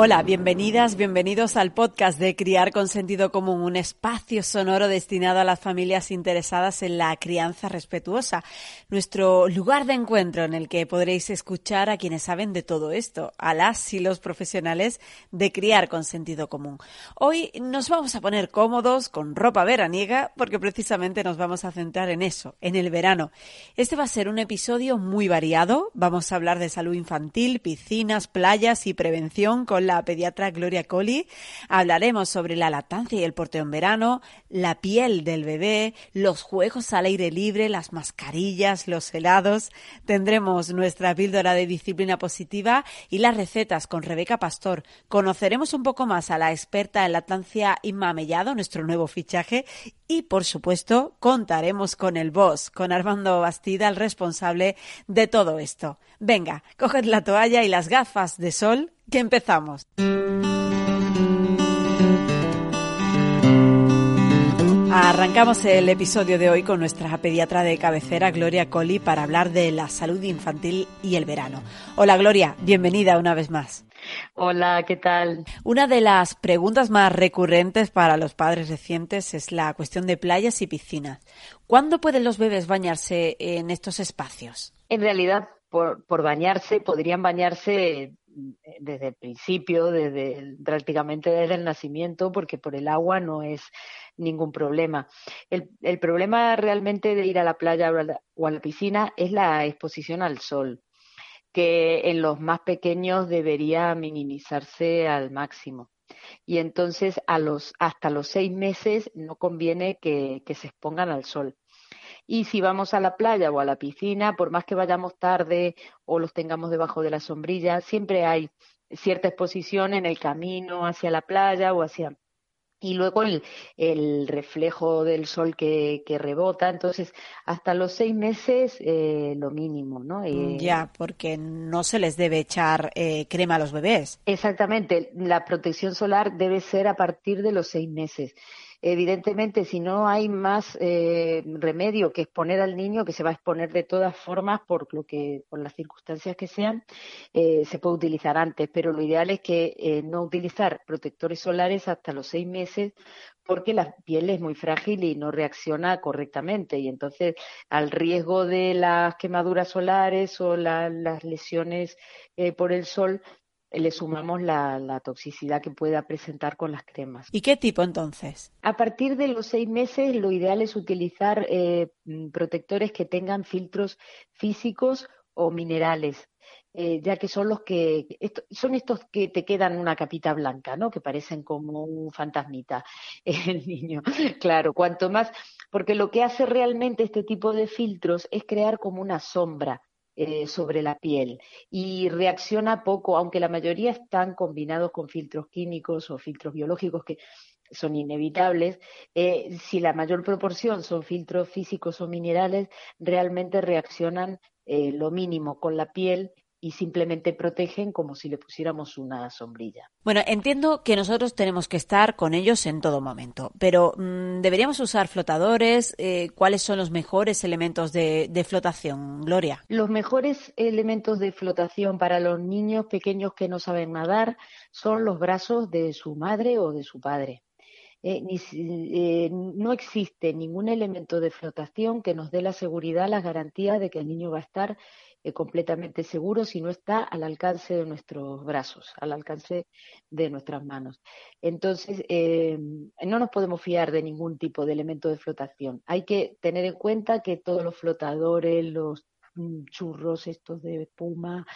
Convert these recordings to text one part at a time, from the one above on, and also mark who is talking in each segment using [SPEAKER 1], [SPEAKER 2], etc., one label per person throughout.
[SPEAKER 1] Hola, bienvenidas, bienvenidos al podcast de Criar con Sentido Común, un espacio sonoro destinado a las familias interesadas en la crianza respetuosa, nuestro lugar de encuentro en el que podréis escuchar a quienes saben de todo esto, a las y los profesionales de Criar con Sentido Común. Hoy nos vamos a poner cómodos con ropa veraniega porque precisamente nos vamos a centrar en eso, en el verano. Este va a ser un episodio muy variado, vamos a hablar de salud infantil, piscinas, playas y prevención con la pediatra Gloria Colli. Hablaremos sobre la lactancia y el porteo en verano, la piel del bebé, los juegos al aire libre, las mascarillas, los helados. Tendremos nuestra píldora de disciplina positiva y las recetas con Rebeca Pastor. Conoceremos un poco más a la experta en lactancia Inma Mellado, nuestro nuevo fichaje. Y, por supuesto, contaremos con el boss, con Armando Bastida, el responsable de todo esto. Venga, coged la toalla y las gafas de sol que empezamos. Arrancamos el episodio de hoy con nuestra pediatra de cabecera, Gloria Colli, para hablar de la salud infantil y el verano. Hola Gloria, bienvenida una vez más.
[SPEAKER 2] Hola, ¿qué tal?
[SPEAKER 1] Una de las preguntas más recurrentes para los padres recientes es la cuestión de playas y piscinas. ¿Cuándo pueden los bebés bañarse en estos espacios?
[SPEAKER 2] En realidad, por, por bañarse, podrían bañarse desde el principio, desde prácticamente desde el nacimiento, porque por el agua no es ningún problema. El, problema realmente de ir a la playa o a la piscina es la exposición al sol, que en los más pequeños debería minimizarse al máximo. Y entonces a los, hasta los seis meses no conviene que se expongan al sol. Y si vamos a la playa o a la piscina, por más que vayamos tarde o los tengamos debajo de la sombrilla, siempre hay cierta exposición en el camino hacia la playa o hacia y luego el, el reflejo del sol que, que, rebota. Entonces, hasta los seis meses, eh, lo mínimo, ¿no?
[SPEAKER 1] Eh, ya, porque no se les debe echar eh, crema a los bebés.
[SPEAKER 2] Exactamente. La protección solar debe ser a partir de los seis meses evidentemente, si no hay más eh, remedio que exponer al niño, que se va a exponer de todas formas por lo que, por las circunstancias que sean, eh, se puede utilizar antes, pero lo ideal es que eh, no utilizar protectores solares hasta los seis meses porque la piel es muy frágil y no reacciona correctamente. Y entonces al riesgo de las quemaduras solares o la, las lesiones por el sol le sumamos la, la, toxicidad que pueda presentar con las cremas.
[SPEAKER 1] ¿Y qué tipo entonces?
[SPEAKER 2] A partir de los seis meses, lo ideal es utilizar eh, mm, protectores que tengan filtros físicos o minerales. Eh, ya que son los que esto, son estos que te quedan una capita blanca, ¿no? Que parecen como un fantasmita el niño. Claro, cuanto más, porque lo que hace realmente este tipo de filtros es crear como una sombra eh, sobre la piel y reacciona poco, aunque la mayoría están combinados con filtros químicos o filtros biológicos que son inevitables, eh, si la mayor proporción son filtros físicos o minerales, realmente reaccionan eh, lo mínimo con la piel y simplemente protegen como si le pusiéramos una sombrilla.
[SPEAKER 1] Bueno, entiendo que nosotros tenemos que estar con ellos en todo momento, pero mmm, ¿deberíamos usar flotadores? Eh, ¿Cuáles son los mejores elementos de, de, flotación, Gloria?
[SPEAKER 2] Los mejores elementos de flotación para los niños pequeños que no saben nadar son los brazos de su madre o de su padre. Eh, ni, eh, no existe ningún elemento de flotación que nos dé la seguridad, la garantía de que el niño va a estar eh, completamente seguro si no está al alcance de nuestros brazos, al alcance de nuestras manos. Entonces, eh, no nos podemos fiar de ningún tipo de elemento de flotación. Hay que tener en cuenta que todos los flotadores, los churros estos de espuma,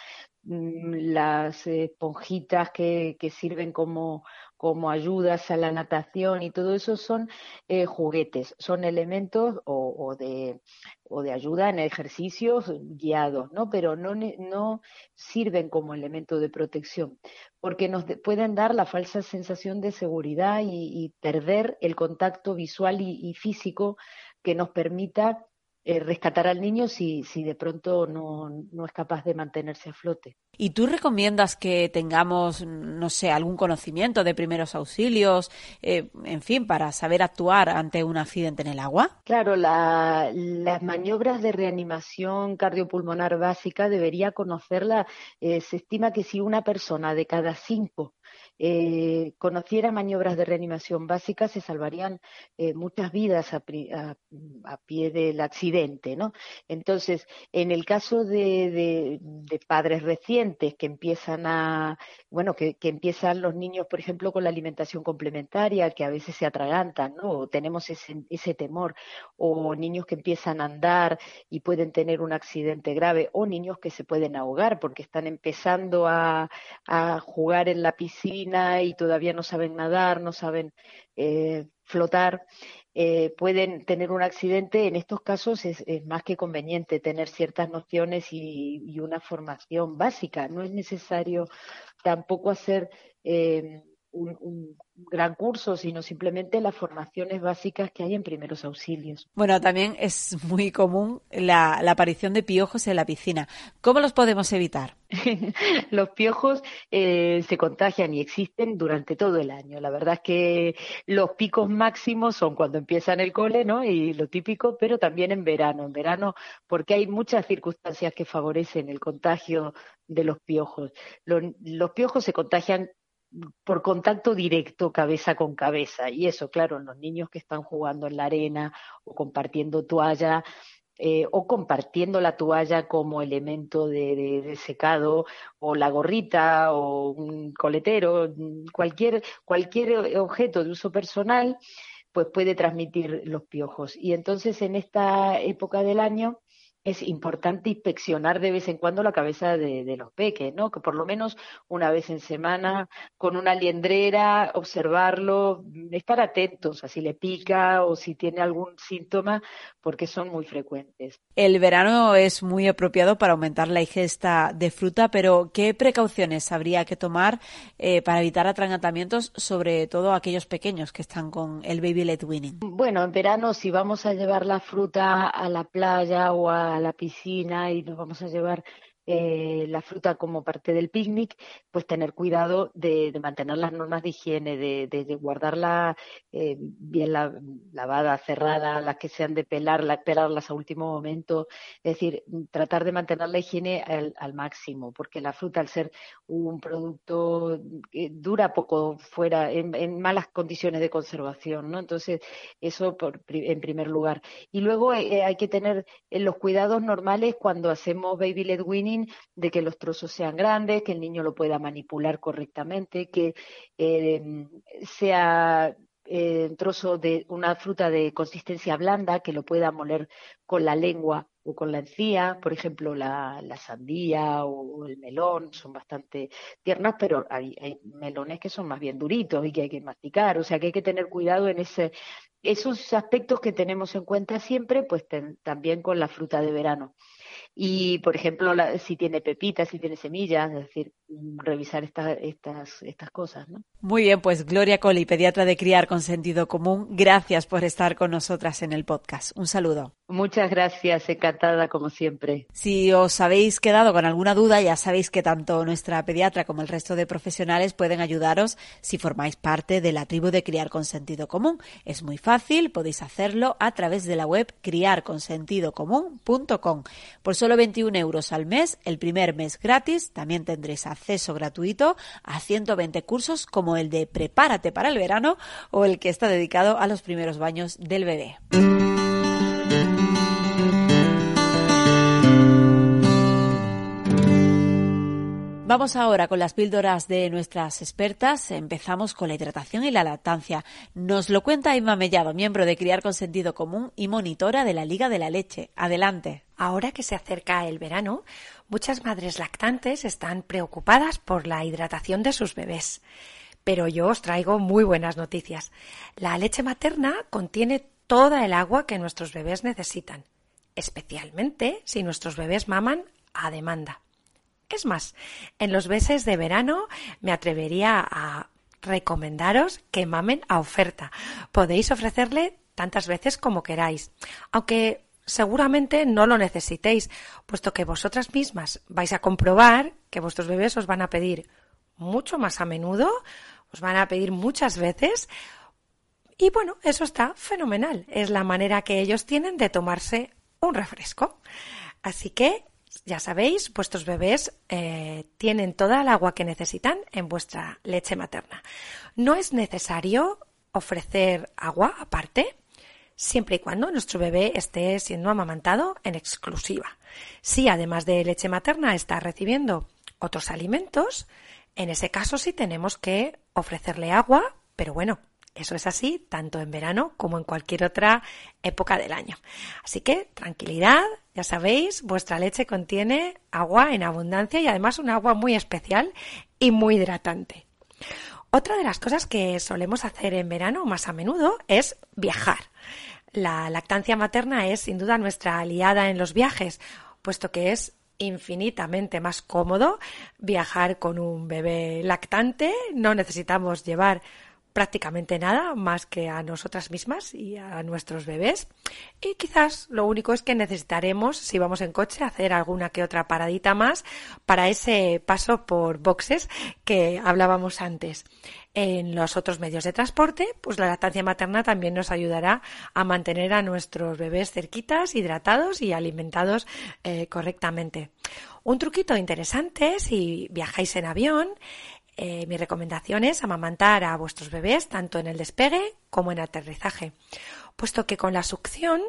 [SPEAKER 2] mm, las esponjitas que, que sirven como, como ayudas a la natación y todo eso son eh, juguetes, son elementos o, de, o de ayuda en ejercicios guiados, ¿no? Pero no, no sirven como elemento de protección, porque nos pueden dar la falsa sensación de seguridad y, y perder el contacto visual y, y físico que nos permita eh, rescatar al niño si, si de pronto no, no, es capaz de mantenerse a flote.
[SPEAKER 1] ¿Y tú recomiendas que tengamos, no sé, algún conocimiento de primeros auxilios, eh, en fin, para saber actuar ante un accidente en el agua?
[SPEAKER 2] Claro, la, las maniobras de reanimación cardiopulmonar básica debería conocerla. Eh, se estima que si una persona de cada cinco eh, conociera maniobras de reanimación básicas, se salvarían eh, muchas vidas a, a, a, pie del accidente, ¿no? Entonces, en el caso de, padres recientes que empiezan a, bueno, que, que, empiezan los niños, por ejemplo, con la alimentación complementaria, que a veces se atragantan, ¿no? O tenemos ese, ese temor, o niños que empiezan a andar y pueden tener un accidente grave, o niños que se pueden ahogar porque están empezando a jugar en la piscina y todavía no saben nadar, no saben eh, flotar, eh, pueden tener un accidente. En estos casos es, más que conveniente tener ciertas nociones y, y, una formación básica. No es necesario tampoco hacer eh, un, un, gran curso, sino simplemente las formaciones básicas que hay en primeros auxilios.
[SPEAKER 1] Bueno, también es muy común la, la aparición de piojos en la piscina. ¿Cómo los podemos evitar?
[SPEAKER 2] los piojos eh, se contagian y existen durante todo el año. La verdad es que los picos máximos son cuando empiezan el cole, ¿no? Y lo típico, pero también en verano. En verano, porque hay muchas circunstancias que favorecen el contagio de los piojos. Los, los piojos se contagian por contacto directo cabeza con cabeza. Y eso, claro, los niños que están jugando en la arena o compartiendo toalla eh, o compartiendo la toalla como elemento de, de, secado o la gorrita o un coletero, cualquier, cualquier objeto de uso personal, pues puede transmitir los piojos. Y entonces en esta época del año es importante inspeccionar de vez en cuando la cabeza de, de, los peques, ¿no? Que por lo menos una vez en semana, con una liendrera, observarlo, estar atentos a si le pica o si tiene algún síntoma, porque son muy frecuentes.
[SPEAKER 1] El verano es muy apropiado para aumentar la ingesta de fruta, pero ¿qué precauciones habría que tomar eh, para evitar atragantamientos, sobre todo aquellos pequeños que están con el baby led weaning?
[SPEAKER 2] Bueno, en verano si vamos a llevar la fruta a la playa o a a la piscina y nos vamos a llevar eh, la fruta como parte del picnic, pues tener cuidado de, mantener las normas de higiene, de, de, guardarla eh, bien la, lavada, cerrada, las que sean de pelar, la, pelarlas a último momento, es decir, tratar de mantener la higiene al, al máximo, porque la fruta al ser un producto que dura poco fuera, en, en malas condiciones de conservación, ¿no? Entonces, eso por, en primer lugar. Y luego eh, hay que tener los cuidados normales cuando hacemos baby led de que los trozos sean grandes, que el niño lo pueda manipular correctamente, que eh, sea eh, trozo de una fruta de consistencia blanda, que lo pueda moler con la lengua o con la encía, por ejemplo, la, sandía o, el melón son bastante tiernas, pero hay, melones que son más bien duritos y que hay que masticar, o sea que hay que tener cuidado en ese, esos aspectos que tenemos en cuenta siempre, pues también con la fruta de verano y, por ejemplo, la, si tiene pepitas, si tiene semillas, es decir, revisar esta, estas, estas cosas. ¿no?
[SPEAKER 1] Muy bien, pues Gloria Coli, pediatra de Criar con Sentido Común, gracias por estar con nosotras en el podcast. Un saludo.
[SPEAKER 2] Muchas gracias, encantada como siempre.
[SPEAKER 1] Si os habéis quedado con alguna duda, ya sabéis que tanto nuestra pediatra como el resto de profesionales pueden ayudaros si formáis parte de la tribu de Criar con Sentido Común. Es muy fácil, podéis hacerlo a través de la web criarconsentidocomún.com. Por solo 21 euros al mes, el primer mes gratis, también tendréis acceso gratuito a 120 cursos como el de Prepárate para el verano o el que está dedicado a los primeros baños del bebé. Vamos ahora con las píldoras de nuestras expertas. Empezamos con la hidratación y la lactancia. Nos lo cuenta Inma Mellado, miembro de Criar con Sentido Común y monitora de la Liga de la Leche. Adelante.
[SPEAKER 3] Ahora que se acerca el verano, muchas madres lactantes están preocupadas por la hidratación de sus bebés. Pero yo os traigo muy buenas noticias. La leche materna contiene toda el agua que nuestros bebés necesitan, especialmente si nuestros bebés maman a demanda. Es más, en los meses de verano me atrevería a recomendaros que mamen a oferta. Podéis ofrecerle tantas veces como queráis, aunque seguramente no lo necesitéis, puesto que vosotras mismas vais a comprobar que vuestros bebés os van a pedir mucho más a menudo, os van a pedir muchas veces, y bueno, eso está fenomenal. Es la manera que ellos tienen de tomarse un refresco. Así que, ya sabéis, vuestros bebés eh, tienen toda el agua que necesitan en vuestra leche materna. No es necesario ofrecer agua aparte siempre y cuando nuestro bebé esté siendo amamantado en exclusiva. Si además de leche materna está recibiendo otros alimentos, en ese caso sí tenemos que ofrecerle agua, pero bueno, eso es así tanto en verano como en cualquier otra época del año. Así que tranquilidad, ya sabéis, vuestra leche contiene agua en abundancia y además un agua muy especial y muy hidratante. Otra de las cosas que solemos hacer en verano más a menudo es viajar. La lactancia materna es sin duda nuestra aliada en los viajes, puesto que es infinitamente más cómodo viajar con un bebé lactante, no necesitamos llevar prácticamente nada más que a nosotras mismas y a nuestros bebés. Y quizás lo único es que necesitaremos, si vamos en coche, hacer alguna que otra paradita más para ese paso por boxes que hablábamos antes. En los otros medios de transporte, pues la lactancia materna también nos ayudará a mantener a nuestros bebés cerquitas, hidratados y alimentados eh, correctamente. Un truquito interesante si viajáis en avión eh, mi recomendación es amamantar a vuestros bebés tanto en el despegue como en aterrizaje, puesto que con la succión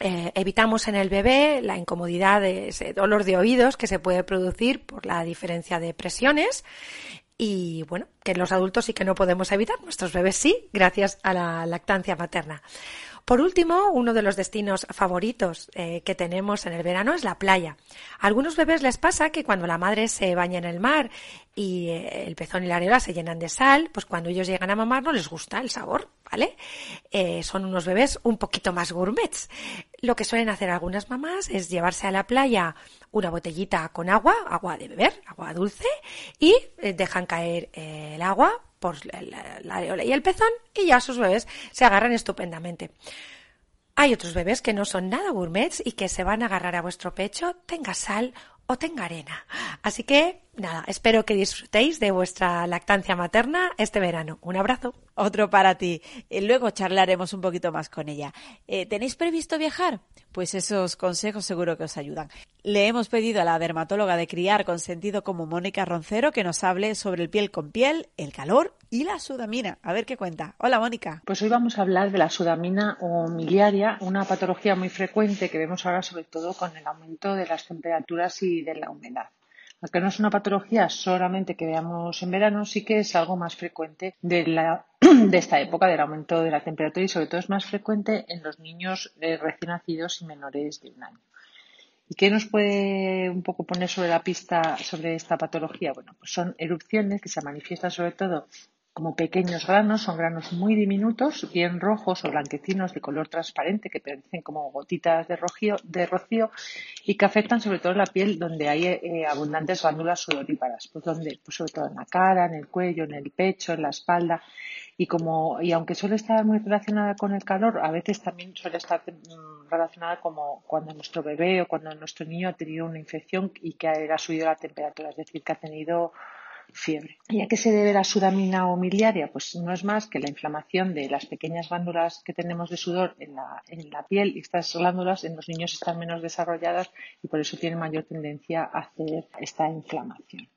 [SPEAKER 3] eh, evitamos en el bebé la incomodidad de ese dolor de oídos que se puede producir por la diferencia de presiones y bueno, que los adultos sí que no podemos evitar, nuestros bebés sí, gracias a la lactancia materna. Por último, uno de los destinos favoritos eh, que tenemos en el verano es la playa. A algunos bebés les pasa que cuando la madre se baña en el mar y eh, el pezón y la areola se llenan de sal, pues cuando ellos llegan a mamar no les gusta el sabor, ¿vale? Eh, son unos bebés un poquito más gourmets. Lo que suelen hacer algunas mamás es llevarse a la playa una botellita con agua, agua de beber, agua dulce, y dejan caer el agua por la, areola y el pezón y ya sus bebés se agarran estupendamente. Hay otros bebés que no son nada gourmets y que se van a agarrar a vuestro pecho, tenga sal o tenga arena. Así que, nada, espero que disfrutéis de vuestra lactancia materna este verano. Un abrazo.
[SPEAKER 1] Otro para ti. Eh, luego charlaremos un poquito más con ella. Eh, ¿Tenéis previsto viajar? Pues esos consejos seguro que os ayudan. Le hemos pedido a la dermatóloga de criar con sentido como Mónica Roncero que nos hable sobre el piel con piel, el calor y la sudamina. A ver qué cuenta. Hola, Mónica.
[SPEAKER 4] Pues hoy vamos a hablar de la sudamina o miliaria, una patología muy frecuente que vemos ahora sobre todo con el aumento de las temperaturas y de la humedad. Aunque no es una patología solamente que veamos en verano, sí que es algo más frecuente de, la, de esta época del aumento de la temperatura y sobre todo es más frecuente en los niños eh, recién nacidos y menores de un año. ¿Y qué nos puede un poco poner sobre la pista sobre esta patología? Bueno, pues son erupciones que se manifiestan sobre todo como pequeños granos, son granos muy diminutos, bien rojos o blanquecinos de color transparente que parecen como gotitas de, rocío, y que afectan sobre todo la piel donde hay eh, abundantes glándulas sudoríparas, pues donde, pues sobre todo en la cara, en el cuello, en el pecho, en la espalda. Y como y aunque suele estar muy relacionada con el calor, a veces también suele estar mm, relacionada como cuando nuestro bebé o cuando nuestro niño ha tenido una infección y que ha subido la temperatura, es decir, que ha tenido fiebre. ¿Y a qué se debe la sudamina o miliaria? Pues no es más que la inflamación de las pequeñas glándulas que tenemos de sudor en la, en la piel y estas glándulas en los niños están menos desarrolladas y por eso tienen mayor tendencia a hacer esta inflamación.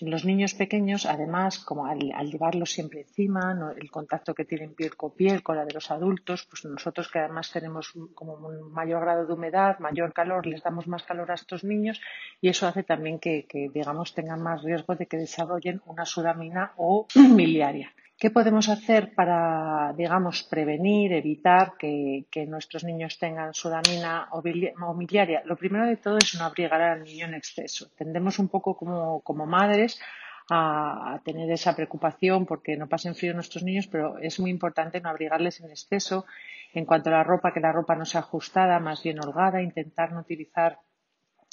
[SPEAKER 4] Los niños pequeños, además, como al, llevarlos siempre encima, el contacto que tienen piel con piel con la de los adultos, pues nosotros que además tenemos como un mayor grado de humedad, mayor calor, les damos más calor a estos niños y eso hace también que, digamos, tengan más riesgo de que desarrollen una sudamina o miliaria. ¿Qué podemos hacer para, digamos, prevenir, evitar que, nuestros niños tengan sudamina o miliaria? Lo primero de todo es no abrigar al niño en exceso. Tendemos un poco como, como madres a, tener esa preocupación porque no pasen frío nuestros niños, pero es muy importante no abrigarles en exceso. En cuanto a la ropa, que la ropa no sea ajustada, más bien holgada, intentar no utilizar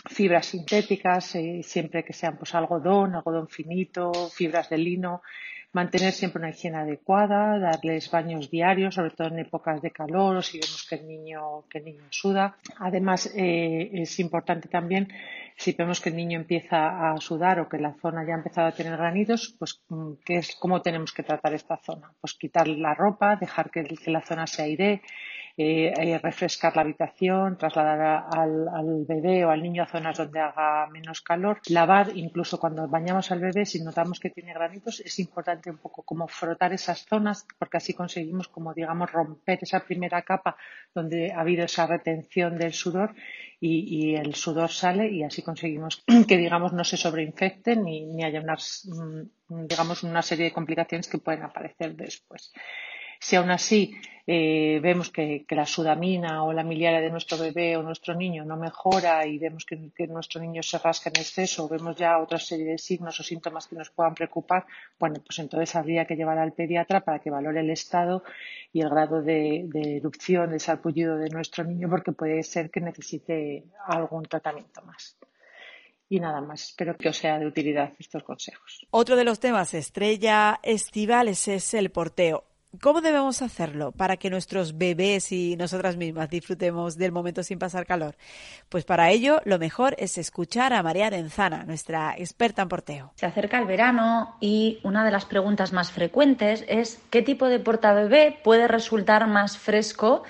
[SPEAKER 4] fibras sintéticas, eh, siempre que sean pues algodón, algodón finito, fibras de lino, mantener siempre una higiene adecuada, darles baños diarios, sobre todo en épocas de calor o si vemos que el niño, que el niño suda. Además, eh, es importante también, si vemos que el niño empieza a sudar o que la zona ya ha empezado a tener granitos, pues mm, ¿qué es, cómo tenemos que tratar esta zona. Pues quitar la ropa, dejar que, que la zona se aire, eh, eh, refrescar la habitación, trasladar al, bebé o al niño a zonas donde haga menos calor, lavar, incluso cuando bañamos al bebé, si notamos que tiene granitos, es importante un poco como frotar esas zonas, porque así conseguimos como digamos romper esa primera capa donde ha habido esa retención del sudor y, el sudor sale y así conseguimos que digamos no se sobreinfecten ni, ni haya unas, mm, digamos una serie de complicaciones que pueden aparecer después. Si aún así eh, vemos que, la sudamina o la miliaria de nuestro bebé o nuestro niño no mejora y vemos que, nuestro niño se rasca en exceso o vemos ya otra serie de signos o síntomas que nos puedan preocupar, bueno, pues entonces habría que llevar al pediatra para que valore el estado y el grado de, erupción, de sarpullido de nuestro niño, porque puede ser que necesite algún tratamiento más. Y nada más, espero que os sea de utilidad estos consejos.
[SPEAKER 1] Otro de los temas estrella estivales es el porteo. ¿Cómo debemos hacerlo para que nuestros bebés y nosotras mismas disfrutemos del momento sin pasar calor? Pues para ello lo mejor es escuchar a María Arenzana, nuestra experta en porteo.
[SPEAKER 5] Se acerca el verano y una de las preguntas más frecuentes es ¿qué tipo de portabebé puede resultar más fresco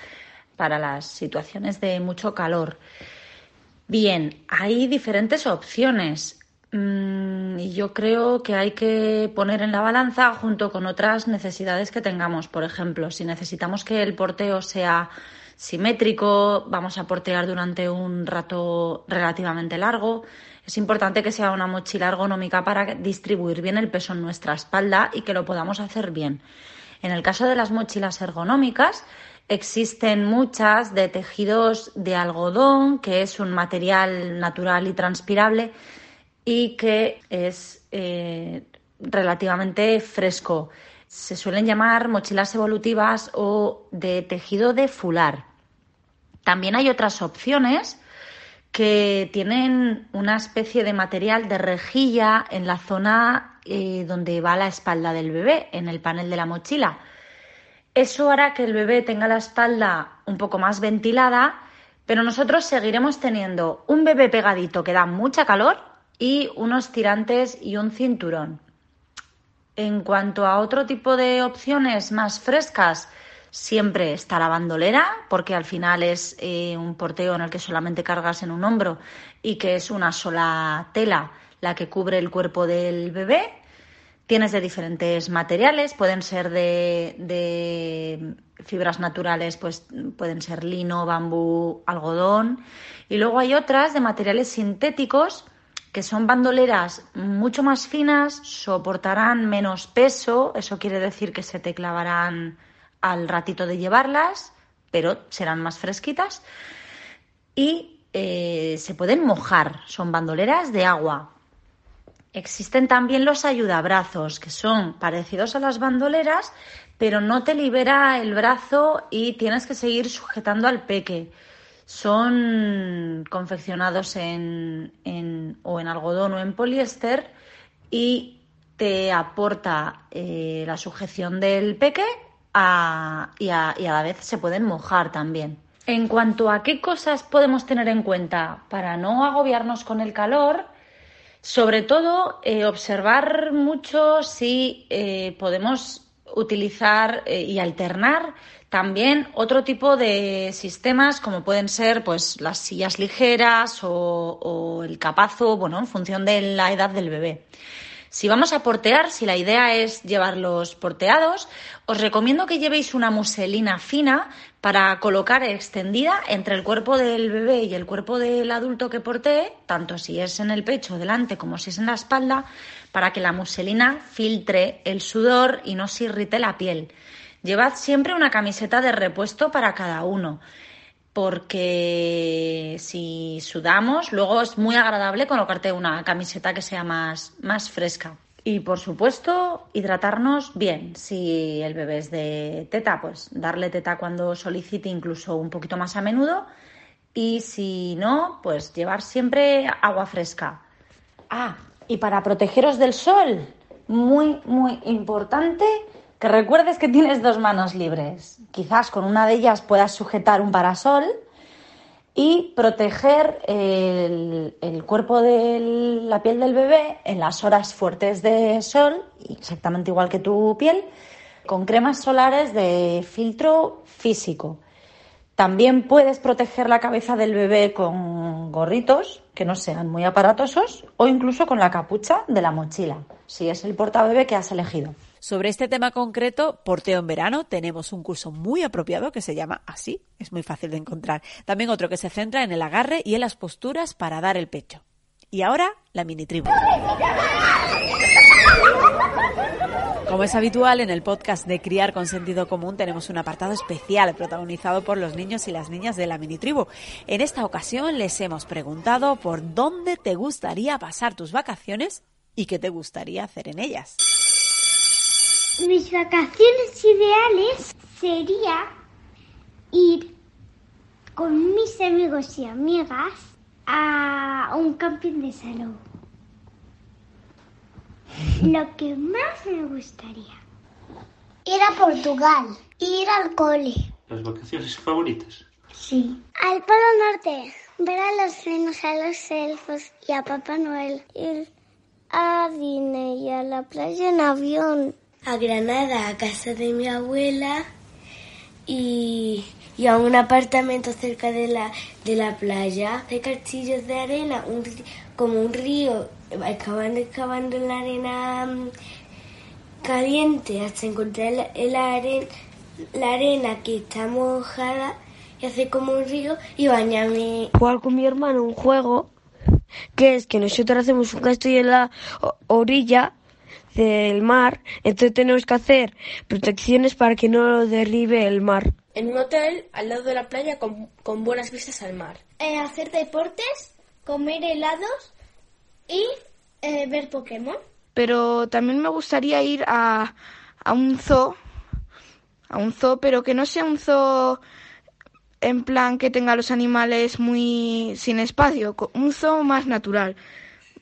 [SPEAKER 5] para las situaciones de mucho calor? Bien, hay diferentes opciones. Mm, y yo creo que hay que poner en la balanza junto con otras necesidades que tengamos. Por ejemplo, si necesitamos que el porteo sea simétrico, vamos a portear durante un rato relativamente largo. Es importante que sea una mochila ergonómica para distribuir bien el peso en nuestra espalda y que lo podamos hacer bien. En el caso de las mochilas ergonómicas, existen muchas de tejidos de algodón, que es un material natural y transpirable y que es eh, relativamente fresco. Se suelen llamar mochilas evolutivas o de tejido de fular. También hay otras opciones que tienen una especie de material de rejilla en la zona eh, donde va la espalda del bebé, en el panel de la mochila. Eso hará que el bebé tenga la espalda un poco más ventilada, pero nosotros seguiremos teniendo un bebé pegadito que da mucha calor y unos tirantes y un cinturón. En cuanto a otro tipo de opciones más frescas, siempre está la bandolera, porque al final es eh, un porteo en el que solamente cargas en un hombro y que es una sola tela la que cubre el cuerpo del bebé. Tienes de diferentes materiales, pueden ser de, de fibras naturales, pues pueden ser lino, bambú, algodón. Y luego hay otras de materiales sintéticos que son bandoleras mucho más finas, soportarán menos peso, eso quiere decir que se te clavarán al ratito de llevarlas, pero serán más fresquitas y eh, se pueden mojar, son bandoleras de agua. Existen también los ayudabrazos, que son parecidos a las bandoleras, pero no te libera el brazo y tienes que seguir sujetando al peque son confeccionados en, o en algodón o en poliéster y te aporta eh, la sujeción del peque y, a, y a la vez se pueden mojar también. En cuanto a qué cosas podemos tener en cuenta para no agobiarnos con el calor, sobre todo eh, observar mucho si eh, podemos utilizar y alternar también otro tipo de sistemas como pueden ser pues las sillas ligeras o, el capazo, bueno, en función de la edad del bebé. Si vamos a portear, si la idea es llevarlos porteados, os recomiendo que llevéis una muselina fina para colocar extendida entre el cuerpo del bebé y el cuerpo del adulto que portee, tanto si es en el pecho delante como si es en la espalda, para que la muselina filtre el sudor y no se irrite la piel. Llevad siempre una camiseta de repuesto para cada uno porque si sudamos, luego es muy agradable colocarte una camiseta que sea más, más fresca. Y por supuesto, hidratarnos bien. Si el bebé es de teta, pues darle teta cuando solicite, incluso un poquito más a menudo. Y si no, pues llevar siempre agua fresca. Ah, y para protegeros del sol, muy, muy importante que recuerdes que tienes dos manos libres. Quizás con una de ellas puedas sujetar un parasol y proteger el, cuerpo de la piel del bebé en las horas fuertes de sol, exactamente igual que tu piel, con cremas solares de filtro físico. También puedes proteger la cabeza del bebé con gorritos que no sean muy aparatosos o incluso con la capucha de la mochila, si es el portabebé que has elegido.
[SPEAKER 1] Sobre este tema concreto, porteo en verano, tenemos un curso muy apropiado que se llama así, es muy fácil de encontrar. También otro que se centra en el agarre y en las posturas para dar el pecho. Y ahora, la mini tribu. Como es habitual, en el podcast de Criar con Sentido Común tenemos un apartado especial protagonizado por los niños y las niñas de la mini tribu. En esta ocasión les hemos preguntado por dónde te gustaría pasar tus vacaciones y qué te gustaría hacer en ellas.
[SPEAKER 6] Mis vacaciones ideales sería ir con mis amigos y amigas a un camping de salud. Lo que más me gustaría. Ir a Portugal. Ir al cole.
[SPEAKER 7] ¿Las vacaciones favoritas?
[SPEAKER 6] Sí. Al Polo Norte. Ver a los renos, a los elfos y a Papá Noel. Ir a Disney y a la playa en avión.
[SPEAKER 8] A Granada, a casa de mi abuela. Y, y a un apartamento cerca de la, de la playa. De castillos de arena. Un, como un río excavando, excavando en la arena mm, caliente hasta encontrar el, arena, la arena que está mojada y hace como un río y bañarme.
[SPEAKER 9] Jugar con mi hermano un juego que es que nosotros hacemos un castillo en la orilla del mar, entonces tenemos que hacer protecciones para que no lo derribe el mar.
[SPEAKER 10] En un hotel al lado de la playa con, con buenas vistas al mar.
[SPEAKER 6] Eh, hacer deportes, comer helados y eh, ver Pokémon.
[SPEAKER 11] Pero también me gustaría ir a, a un zoo, a un zoo, pero que no sea un zoo en plan que tenga los animales muy sin espacio, un zoo más natural,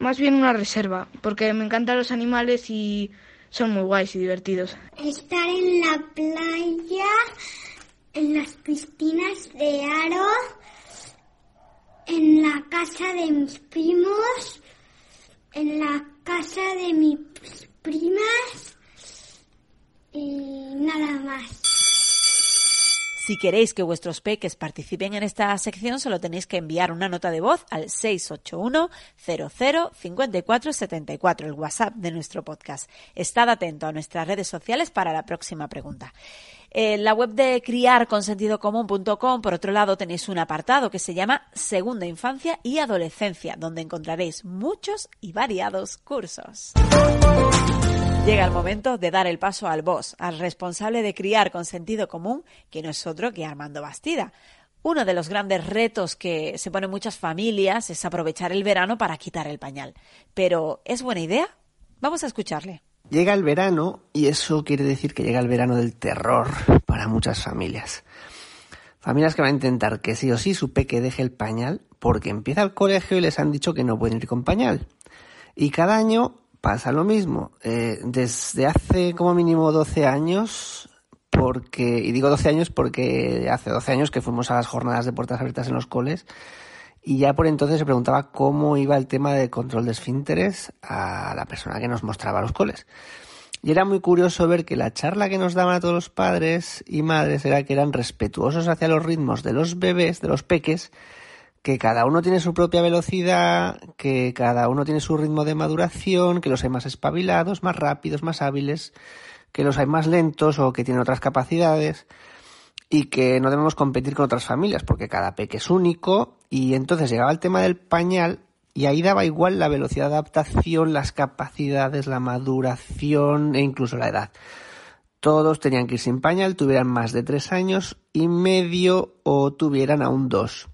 [SPEAKER 11] más bien una reserva, porque me encantan los animales y son muy guays y divertidos.
[SPEAKER 6] Estar en la playa, en las piscinas de aro, en la casa de mis primos, en la casa de mis primas y nada más.
[SPEAKER 1] Si queréis que vuestros peques participen en esta sección, solo tenéis que enviar una nota de voz al 681 00 54 74, el WhatsApp de nuestro podcast. Estad atento a nuestras redes sociales para la próxima pregunta. En la web de criarconsentidocomún.com, por otro lado, tenéis un apartado que se llama Segunda Infancia y Adolescencia, donde encontraréis muchos y variados cursos. Llega el momento de dar el paso al boss, al responsable de criar con sentido común, que no es otro que Armando Bastida. Uno de los grandes retos que se ponen muchas familias es aprovechar el verano para quitar el pañal. Pero, ¿es buena idea? Vamos a escucharle.
[SPEAKER 12] Llega el verano y eso quiere decir que llega el verano del terror para muchas familias. Familias que van a intentar que sí o sí su peque deje el pañal porque empieza el colegio y les han dicho que no pueden ir con pañal. Y cada año pasa lo mismo. Eh, desde hace como mínimo 12 años, porque, y digo 12 años porque hace 12 años que fuimos a las jornadas de puertas abiertas en los coles, y ya por entonces se preguntaba cómo iba el tema de control de esfínteres a la persona que nos mostraba los coles. Y era muy curioso ver que la charla que nos daban a todos los padres y madres era que eran respetuosos hacia los ritmos de los bebés, de los peques, que cada uno tiene su propia velocidad, que cada uno tiene su ritmo de maduración, que los hay más espabilados, más rápidos, más hábiles, que los hay más lentos o que tienen otras capacidades y que no debemos competir con otras familias porque cada peque es único y entonces llegaba el tema del pañal y ahí daba igual la velocidad de adaptación, las capacidades, la maduración e incluso la edad. Todos tenían que ir sin pañal, tuvieran más de tres años y medio o tuvieran aún dos.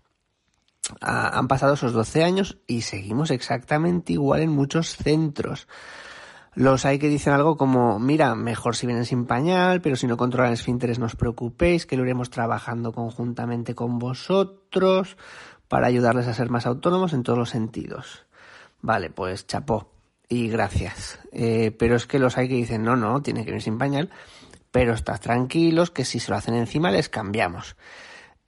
[SPEAKER 12] Ah, han pasado esos 12 años y seguimos exactamente igual en muchos centros. Los hay que dicen algo como, mira, mejor si vienen sin pañal, pero si no controlan esfínteres no os preocupéis, que lo iremos trabajando conjuntamente con vosotros para ayudarles a ser más autónomos en todos los sentidos. Vale, pues chapó y gracias. Eh, pero es que los hay que dicen, no, no, tiene que venir sin pañal, pero estad tranquilos que si se lo hacen encima les cambiamos.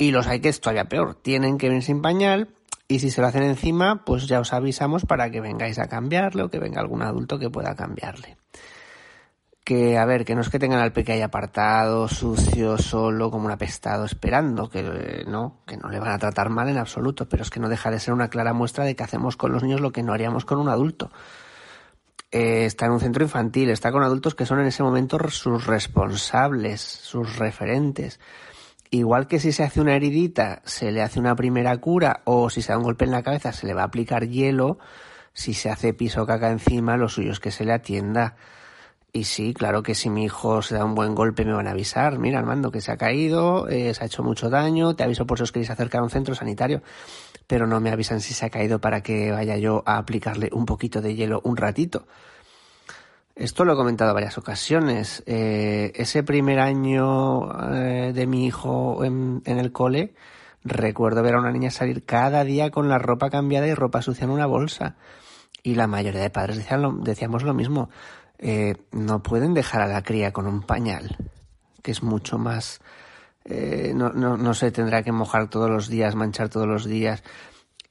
[SPEAKER 12] Y los hay que es todavía peor, tienen que venir sin pañal, y si se lo hacen encima, pues ya os avisamos para que vengáis a cambiarle o que venga algún adulto que pueda cambiarle. Que, a ver, que no es que tengan al peque ahí apartado, sucio, solo, como un apestado, esperando, que no, que no le van a tratar mal en absoluto, pero es que no deja de ser una clara muestra de que hacemos con los niños lo que no haríamos con un adulto. Eh, está en un centro infantil, está con adultos que son en ese momento sus responsables, sus referentes Igual que si se hace una heridita, se le hace una primera cura, o si se da un golpe en la cabeza, se le va a aplicar hielo, si se hace piso caca encima, lo suyo es que se le atienda. Y sí, claro que si mi hijo se da un buen golpe me van a avisar. Mira, Armando, que se ha caído, eh, se ha hecho mucho daño, te aviso por si os queréis acercar a un centro sanitario. Pero no me avisan si se ha caído para que vaya yo a aplicarle un poquito de hielo un ratito. Esto lo he comentado varias ocasiones. Eh, ese primer año eh, de mi hijo en, el cole, recuerdo ver a una niña salir cada día con la ropa cambiada y ropa sucia en una bolsa. Y la mayoría de padres decían decíamos lo mismo. Eh, no pueden dejar a la cría con un pañal, que es mucho más... no, no, no se tendrá que mojar todos los días, manchar todos los días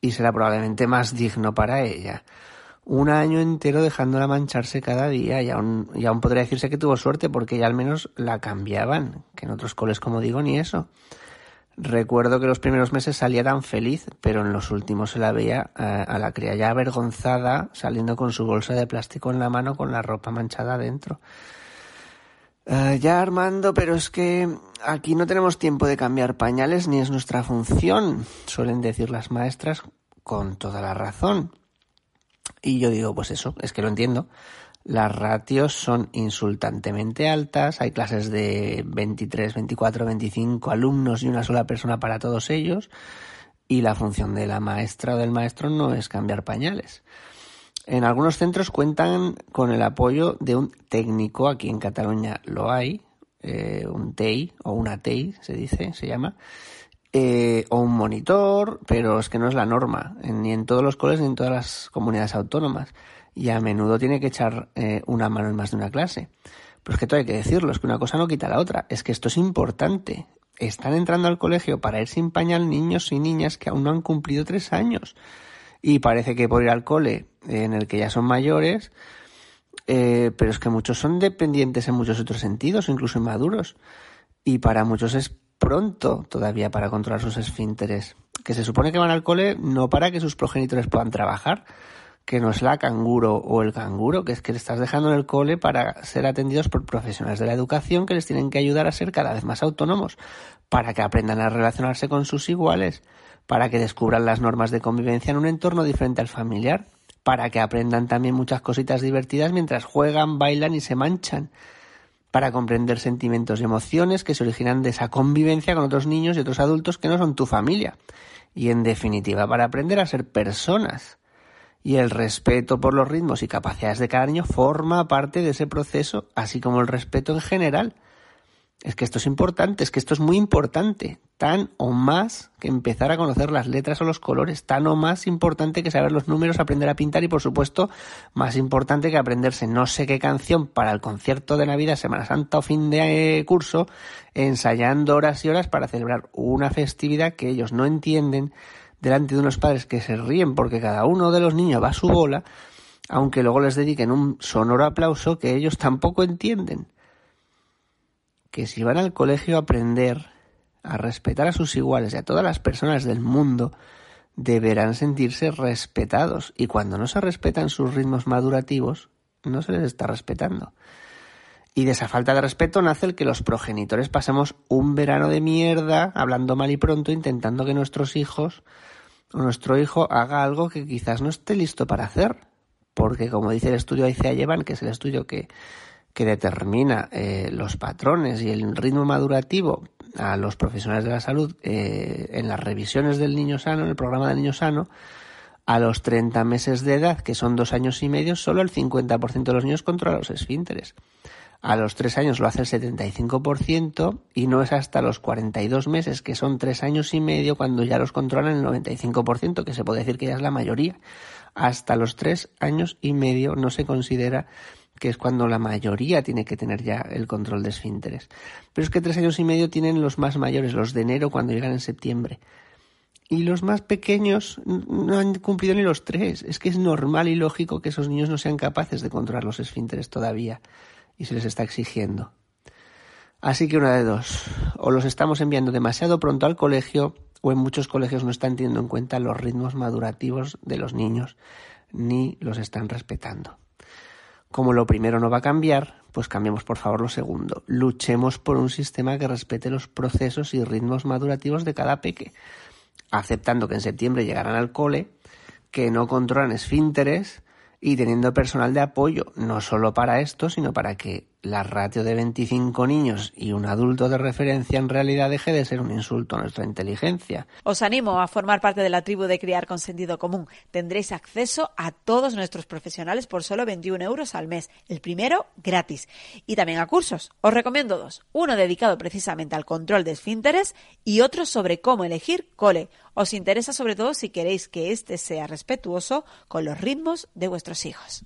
[SPEAKER 12] y será probablemente más digno para ella un año entero dejándola mancharse cada día y aún, y aún podría decirse que tuvo suerte porque ya al menos la cambiaban, que en otros coles, como digo, ni eso. Recuerdo que los primeros meses salía tan feliz, pero en los últimos se la veía eh, a, la cría ya avergonzada saliendo con su bolsa de plástico en la mano con la ropa manchada dentro. Eh, ya Armando, pero es que aquí no tenemos tiempo de cambiar pañales ni es nuestra función, suelen decir las maestras con toda la razón. Y yo digo, pues eso, es que lo entiendo. Las ratios son insultantemente altas, hay clases de 23, 24, 25 alumnos y una sola persona para todos ellos, y la función de la maestra o del maestro no es cambiar pañales. En algunos centros cuentan con el apoyo de un técnico, aquí en Cataluña lo hay, eh, un TEI o una TEI se dice, se llama, eh, o un monitor, pero es que no es la norma, ni en todos los coles ni en todas las comunidades autónomas. Y a menudo tiene que echar eh, una mano en más de una clase. Pero es que todo hay que decirlo, es que una cosa no quita la otra, es que esto es importante. Están entrando al colegio para ir sin pañal niños y niñas que aún no han cumplido tres años. Y parece que por ir al cole en el que ya son mayores, eh, pero es que muchos son dependientes en muchos otros sentidos, incluso inmaduros. Y para muchos es pronto todavía para controlar sus esfínteres, que se supone que van al cole no para que sus progenitores puedan trabajar, que no es la canguro o el canguro, que es que le estás dejando en el cole para ser atendidos por profesionales de la educación que les tienen que ayudar a ser cada vez más autónomos, para que aprendan a relacionarse con sus iguales, para que descubran las normas de convivencia en un entorno diferente al familiar, para que aprendan también muchas cositas divertidas mientras juegan, bailan y se manchan para comprender sentimientos y emociones que se originan de esa convivencia con otros niños y otros adultos que no son tu familia. Y en definitiva, para aprender a ser personas. Y el respeto por los ritmos y capacidades de cada niño forma parte de ese proceso, así como el respeto en general. Es que esto es importante, es que esto es muy importante, tan o más que empezar a conocer las letras o los colores, tan o más importante que saber los números, aprender a pintar y por supuesto más importante que aprenderse no sé qué canción para el concierto de Navidad, Semana Santa o fin de eh, curso, ensayando horas y horas para celebrar una festividad que ellos no entienden delante de unos padres que se ríen porque cada uno de los niños va a su bola, aunque luego les dediquen un sonoro aplauso que ellos tampoco entienden que si van al colegio a aprender a respetar a sus iguales y a todas las personas del mundo, deberán sentirse respetados y cuando no se respetan sus ritmos madurativos, no se les está respetando. Y de esa falta de respeto nace el que los progenitores pasemos un verano de mierda, hablando mal y pronto, intentando que nuestros hijos o nuestro hijo haga algo que quizás no esté listo para hacer. Porque como dice el estudio ICEA Llevan, que es el estudio que, que determina eh, los patrones y el ritmo madurativo a los profesionales de la salud eh, en las revisiones del niño sano, en el programa del niño sano, a los 30 meses de edad, que son dos años y medio, solo el 50% de los niños controla los esfínteres. A los tres años lo hace el 75% y no es hasta los 42 meses, que son tres años y medio, cuando ya los controlan el 95%, que se puede decir que ya es la mayoría. Hasta los tres años y medio no se considera que es cuando la mayoría tiene que tener ya el control de esfínteres. Pero es que tres años y medio tienen los más mayores, los de enero, cuando llegan en septiembre. Y los más pequeños no han cumplido ni los tres. Es que es normal y lógico que esos niños no sean capaces de controlar los esfínteres todavía y se les está exigiendo. Así que una de dos, o los estamos enviando demasiado pronto al colegio o en muchos colegios no están teniendo en cuenta los ritmos madurativos de los niños ni los están respetando. Como lo primero no va a cambiar, pues cambiemos por favor lo segundo. Luchemos por un sistema que respete los procesos y ritmos madurativos de cada peque, aceptando que en septiembre llegarán al cole, que no controlan esfínteres, y teniendo personal de apoyo, no solo para esto, sino para que la ratio de 25 niños y un adulto de referencia en realidad deje de ser un insulto a nuestra inteligencia.
[SPEAKER 1] Os animo a formar parte de la tribu de Criar con Sentido Común. Tendréis acceso a todos nuestros profesionales por solo 21 euros al mes. El primero, gratis. Y también a cursos. Os recomiendo dos. Uno dedicado precisamente al control de esfínteres y otro sobre cómo elegir cole. Os interesa sobre todo si queréis que éste sea respetuoso con los ritmos de vuestros hijos.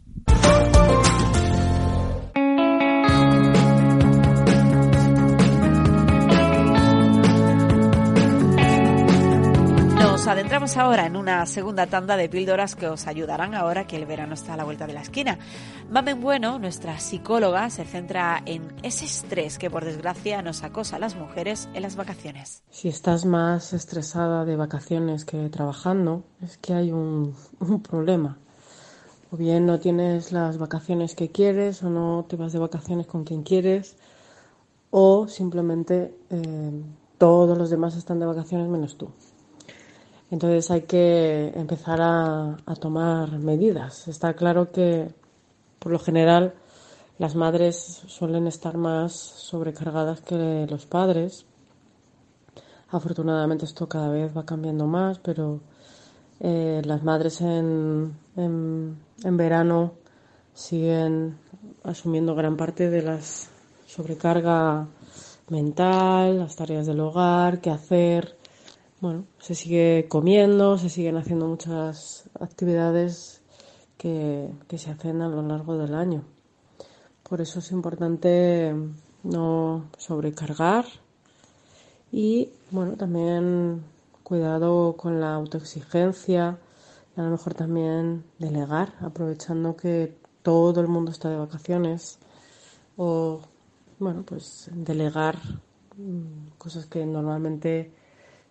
[SPEAKER 1] Nos adentramos ahora en una segunda tanda de píldoras que os ayudarán ahora que el verano está a la vuelta de la esquina. Mamen Bueno, nuestra psicóloga, se centra en ese estrés que por desgracia nos acosa a las mujeres en las vacaciones.
[SPEAKER 13] Si estás más estresada de vacaciones que trabajando, es que hay un, problema. O bien no tienes las vacaciones que quieres o no te vas de vacaciones con quien quieres o simplemente eh, todos los demás están de vacaciones menos tú. Entonces hay que empezar a, tomar medidas. Está claro que, por lo general, las madres suelen estar más sobrecargadas que los padres. Afortunadamente esto cada vez va cambiando más, pero eh, las madres en, en, verano siguen asumiendo gran parte de la sobrecarga mental, las tareas del hogar, qué hacer, bueno, se sigue comiendo, se siguen haciendo muchas actividades que, se hacen a lo largo del año. Por eso es importante no sobrecargar y bueno, también cuidado con la autoexigencia y a lo mejor también delegar, aprovechando que todo el mundo está de vacaciones o bueno, pues delegar mm, cosas que normalmente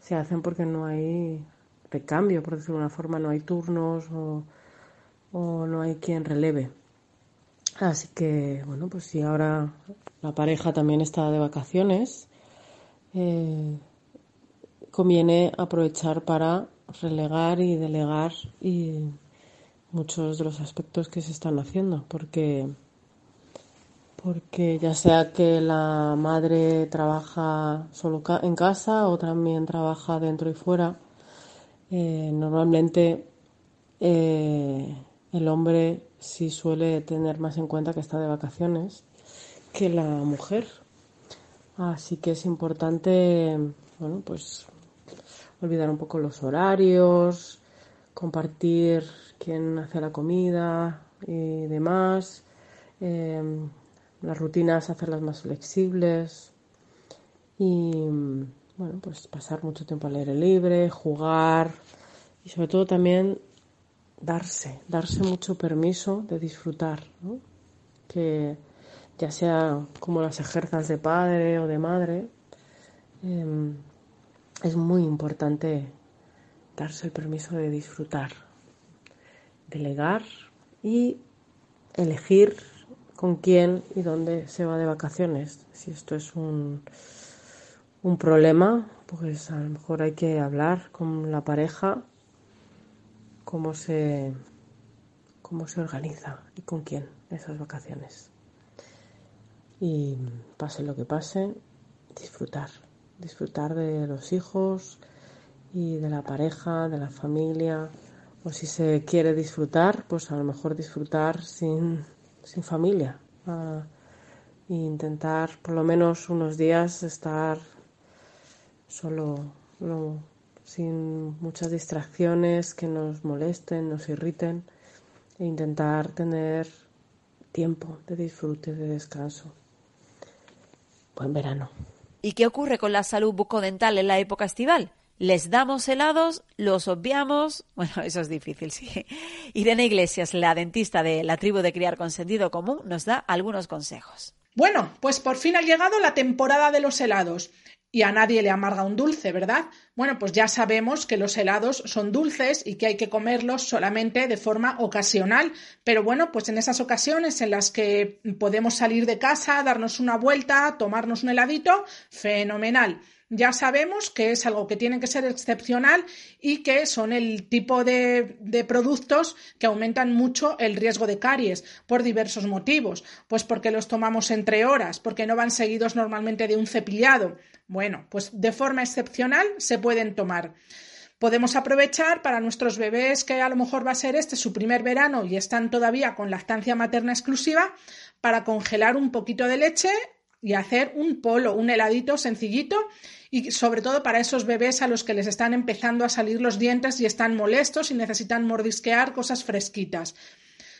[SPEAKER 13] se hacen porque no hay recambio, por decirlo de una forma, no hay turnos o, no hay quien releve. Así que, bueno, pues si ahora la pareja también está de vacaciones, eh, conviene aprovechar para relegar y delegar y muchos de los aspectos que se están haciendo, porque porque ya sea que la madre trabaja solo en casa o también trabaja dentro y fuera, eh, normalmente eh, el hombre sí suele tener más en cuenta que está de vacaciones que la mujer. Así que es importante, bueno, pues olvidar un poco los horarios, compartir quién hace la comida y demás. Eh, las rutinas hacerlas más flexibles y bueno, pues pasar mucho tiempo al aire libre, jugar y sobre todo también darse, darse mucho permiso de disfrutar, que ya sea como las ejerzas de padre o de madre, em, es muy importante darse el permiso de disfrutar, delegar y elegir con quién y dónde se va de vacaciones. Si esto es un, un problema, pues a lo mejor hay que hablar con la pareja cómo se, cómo se organiza y con quién esas vacaciones. Y pase lo que pase, disfrutar, disfrutar de los hijos y de la pareja, de la familia, o si se quiere disfrutar, pues a lo mejor disfrutar sin, sin familia. e intentar por lo menos unos días estar solo, sin muchas distracciones que nos molesten, nos irriten e intentar tener tiempo de disfrute, de descanso. Buen verano.
[SPEAKER 1] ¿Y qué ocurre con la salud bucodental en la época estival? ¿Les damos helados? ¿Los obviamos? Bueno, eso es difícil, sí. Irene Iglesias, la dentista de la tribu de Criar con Sentido Común, nos da algunos consejos.
[SPEAKER 14] Bueno, pues por fin ha llegado la temporada de los helados y a nadie le amarga un dulce, ¿verdad? Bueno, pues ya sabemos que los helados son dulces y que hay que comerlos solamente de forma ocasional, pero bueno, pues en esas ocasiones en las que podemos salir de casa, darnos una vuelta, tomarnos un heladito, fenomenal ya sabemos que es algo que tiene que ser excepcional y que son el tipo de, productos que aumentan mucho el riesgo de caries por diversos motivos. Pues porque los tomamos entre horas, porque no van seguidos normalmente de un cepillado. Bueno, pues de forma excepcional se pueden tomar podemos aprovechar para nuestros bebés que a lo mejor va a ser este su primer verano y están todavía con lactancia materna exclusiva para congelar un poquito de leche y hacer un polo, un heladito sencillito y sobre todo para esos bebés a los que les están empezando a salir los dientes y están molestos y necesitan mordisquear cosas fresquitas.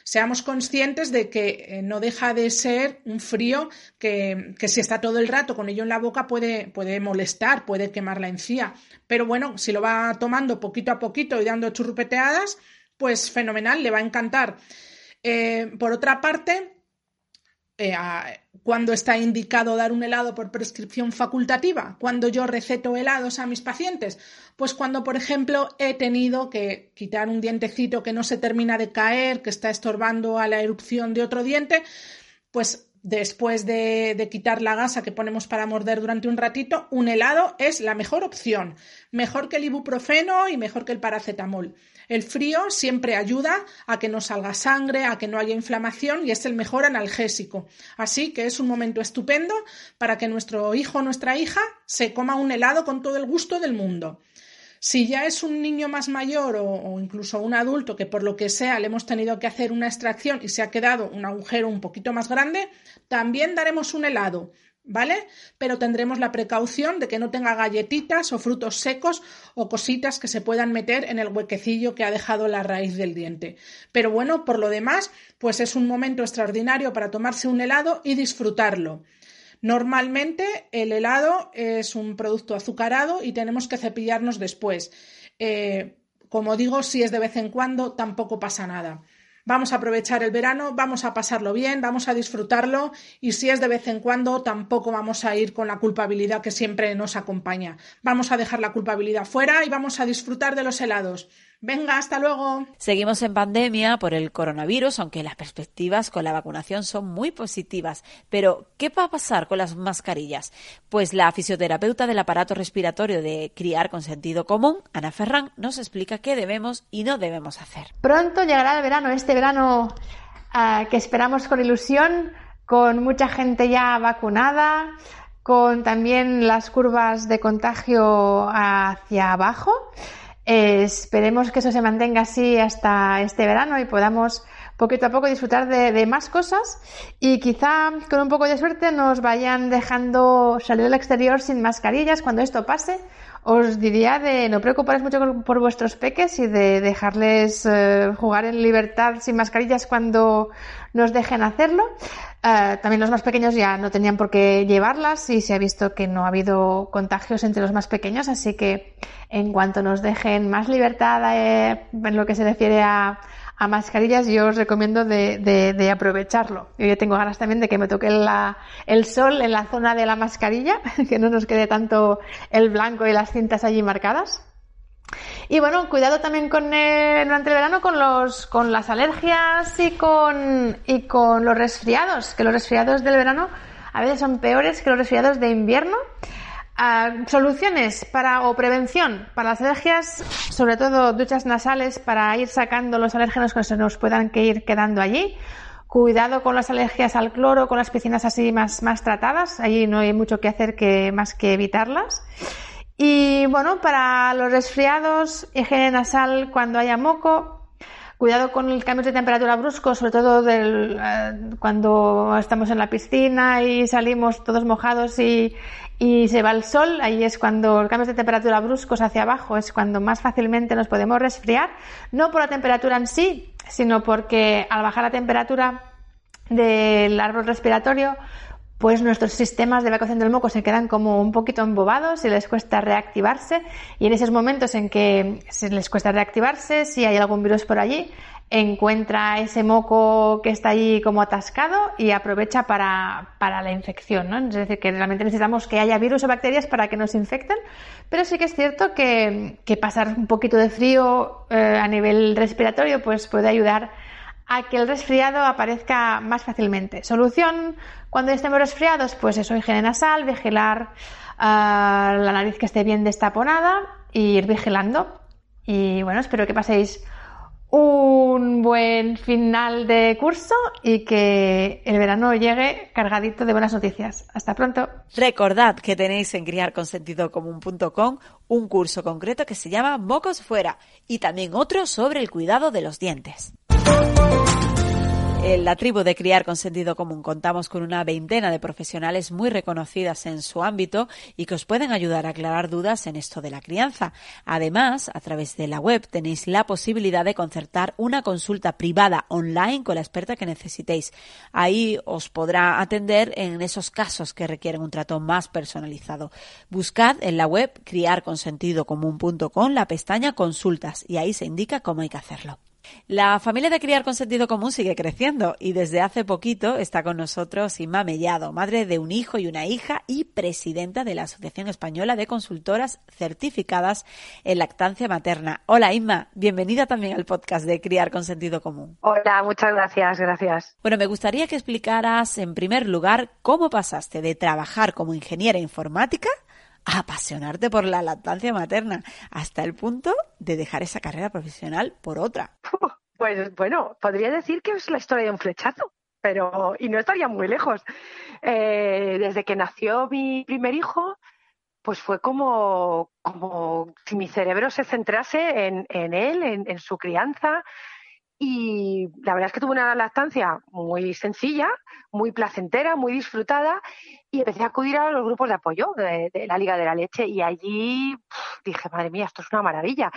[SPEAKER 14] Seamos conscientes de que eh, no deja de ser un frío que, que, si está todo el rato con ello en la boca puede, puede molestar, puede quemar la encía. Pero bueno, si lo va tomando poquito a poquito y dando churrupeteadas, pues fenomenal, le va a encantar. Eh, por otra parte, eh, cuando está indicado dar un helado por prescripción facultativa, cuando yo receto helados a mis pacientes, pues cuando, por ejemplo, he tenido que quitar un dientecito que no se termina de caer, que está estorbando a la erupción de otro diente, pues después de, quitar la gasa que ponemos para morder durante un ratito, un helado es la mejor opción, mejor que el ibuprofeno y mejor que el paracetamol. El frío siempre ayuda a que no salga sangre, a que no haya inflamación y es el mejor analgésico. Así que es un momento estupendo para que nuestro hijo o nuestra hija se coma un helado con todo el gusto del mundo. Si ya es un niño más mayor o, incluso un adulto que por lo que sea le hemos tenido que hacer una extracción y se ha quedado un agujero un poquito más grande, también daremos un helado, ¿vale? Pero tendremos la precaución de que no tenga galletitas o frutos secos o cositas que se puedan meter en el huequecillo que ha dejado la raíz del diente. Pero bueno, por lo demás, pues es un momento extraordinario para tomarse un helado y disfrutarlo. Normalmente el helado es un producto azucarado y tenemos que cepillarnos después. Eh, como digo, si es de vez en cuando, tampoco pasa nada. Vamos a aprovechar el verano, vamos a pasarlo bien, vamos a disfrutarlo y si es de vez en cuando, tampoco vamos a ir con la culpabilidad que siempre nos acompaña. Vamos a dejar la culpabilidad fuera y vamos a disfrutar de los helados. Venga, hasta luego.
[SPEAKER 1] Seguimos en pandemia por el coronavirus, aunque las perspectivas con la vacunación son muy positivas. Pero, ¿qué va a pasar con las mascarillas? Pues la fisioterapeuta del aparato respiratorio de Criar con Sentido Común, Ana Ferrán, nos explica qué debemos y no debemos hacer.
[SPEAKER 15] Pronto llegará el verano, este verano ah, que esperamos con ilusión, con mucha gente ya vacunada, con también las curvas de contagio hacia abajo esperemos que eso se mantenga así hasta este verano y podamos poquito a poco disfrutar de, más cosas y quizá con un poco de suerte nos vayan dejando salir al exterior sin mascarillas cuando esto pase. Os diría de no preocuparos mucho por vuestros peques y de dejarles eh, jugar en libertad sin mascarillas cuando nos dejen hacerlo. Eh, también los más pequeños ya no tenían por qué llevarlas y se ha visto que no ha habido contagios entre los más pequeños, así que en cuanto nos dejen más libertad eh, en lo que se refiere a, mascarillas, yo os recomiendo de, aprovecharlo. Yo ya tengo ganas también de que me toque el sol en la zona de la mascarilla, que no nos quede tanto el blanco y las cintas allí marcadas. Y bueno, cuidado también durante el verano con los con las alergias y con y con los resfriados, que los resfriados del verano a veces son peores que los resfriados de invierno. Ah, soluciones para o prevención para las alergias, sobre todo duchas nasales para ir sacando los alérgenos que se nos puedan ir quedando allí. Cuidado con las alergias al cloro, con las piscinas así más, más tratadas. Allí no hay mucho que hacer que, más que evitarlas. Y bueno, para los resfriados, higiene nasal cuando haya moco, cuidado con el cambio de temperatura brusco, sobre todo eh, cuando estamos en la piscina y salimos todos mojados y, y se va el sol, ahí es cuando el cambio de temperatura bruscos hacia abajo es cuando más fácilmente nos podemos resfriar, no por la temperatura en sí, sino porque al bajar la temperatura del árbol respiratorio, pues nuestros sistemas de evacuación del moco se quedan como un poquito embobados y les cuesta reactivarse y en esos momentos en que se les cuesta reactivarse, si hay algún virus por allí, encuentra ese moco que está allí como atascado y aprovecha para, para la infección, ¿no? Es decir, que realmente necesitamos que haya virus o bacterias para que nos infecten, pero sí que es cierto que, que pasar un poquito de frío eh, a nivel respiratorio pues puede ayudar a que el resfriado aparezca más fácilmente. Solución cuando estemos resfriados, pues eso, higiene nasal, vigilar ah, la nariz que esté bien destaponada y ir vigilando. Y bueno, espero que paséis un buen final de curso y que el verano llegue cargadito de buenas noticias. Hasta pronto.
[SPEAKER 1] Recordad que tenéis en criarconsentidocomún.com un curso concreto que se llama Mocos Fuera y también otro sobre el cuidado de los dientes. En la tribu de Criar con Sentido Común contamos con una veintena de profesionales muy reconocidas en su ámbito y que os pueden ayudar a aclarar dudas en esto de la crianza. Además, a través de la web tenéis la posibilidad de concertar una consulta privada online con la experta que necesitéis. Ahí os podrá atender en esos casos que requieren un trato más personalizado. Buscad en la web criarconsentidocomún.com la pestaña consultas y ahí se indica cómo hay que hacerlo. La familia de Criar con Sentido Común sigue creciendo y desde hace poquito está con nosotros Inma Mellado, madre de un hijo y una hija y presidenta de la Asociación Española de Consultoras Certificadas en Lactancia Materna. Hola Inma, bienvenida también al podcast de Criar con Sentido Común.
[SPEAKER 3] Hola, muchas gracias, gracias.
[SPEAKER 1] Bueno, me gustaría que explicaras en primer lugar cómo pasaste de trabajar como ingeniera informática apasionarte por la lactancia materna hasta el punto de dejar esa carrera profesional por otra.
[SPEAKER 3] Pues bueno, podría decir que es la historia de un flechazo, pero y no estaría muy lejos. Eh, desde que nació mi primer hijo, pues fue como, como si mi cerebro se centrase en, en él, en, en, su crianza. Y la verdad es que tuve una lactancia muy sencilla, muy placentera, muy disfrutada y empecé a acudir a los grupos de apoyo de, la Liga de la Leche y allí dije, madre mía, esto es una maravilla.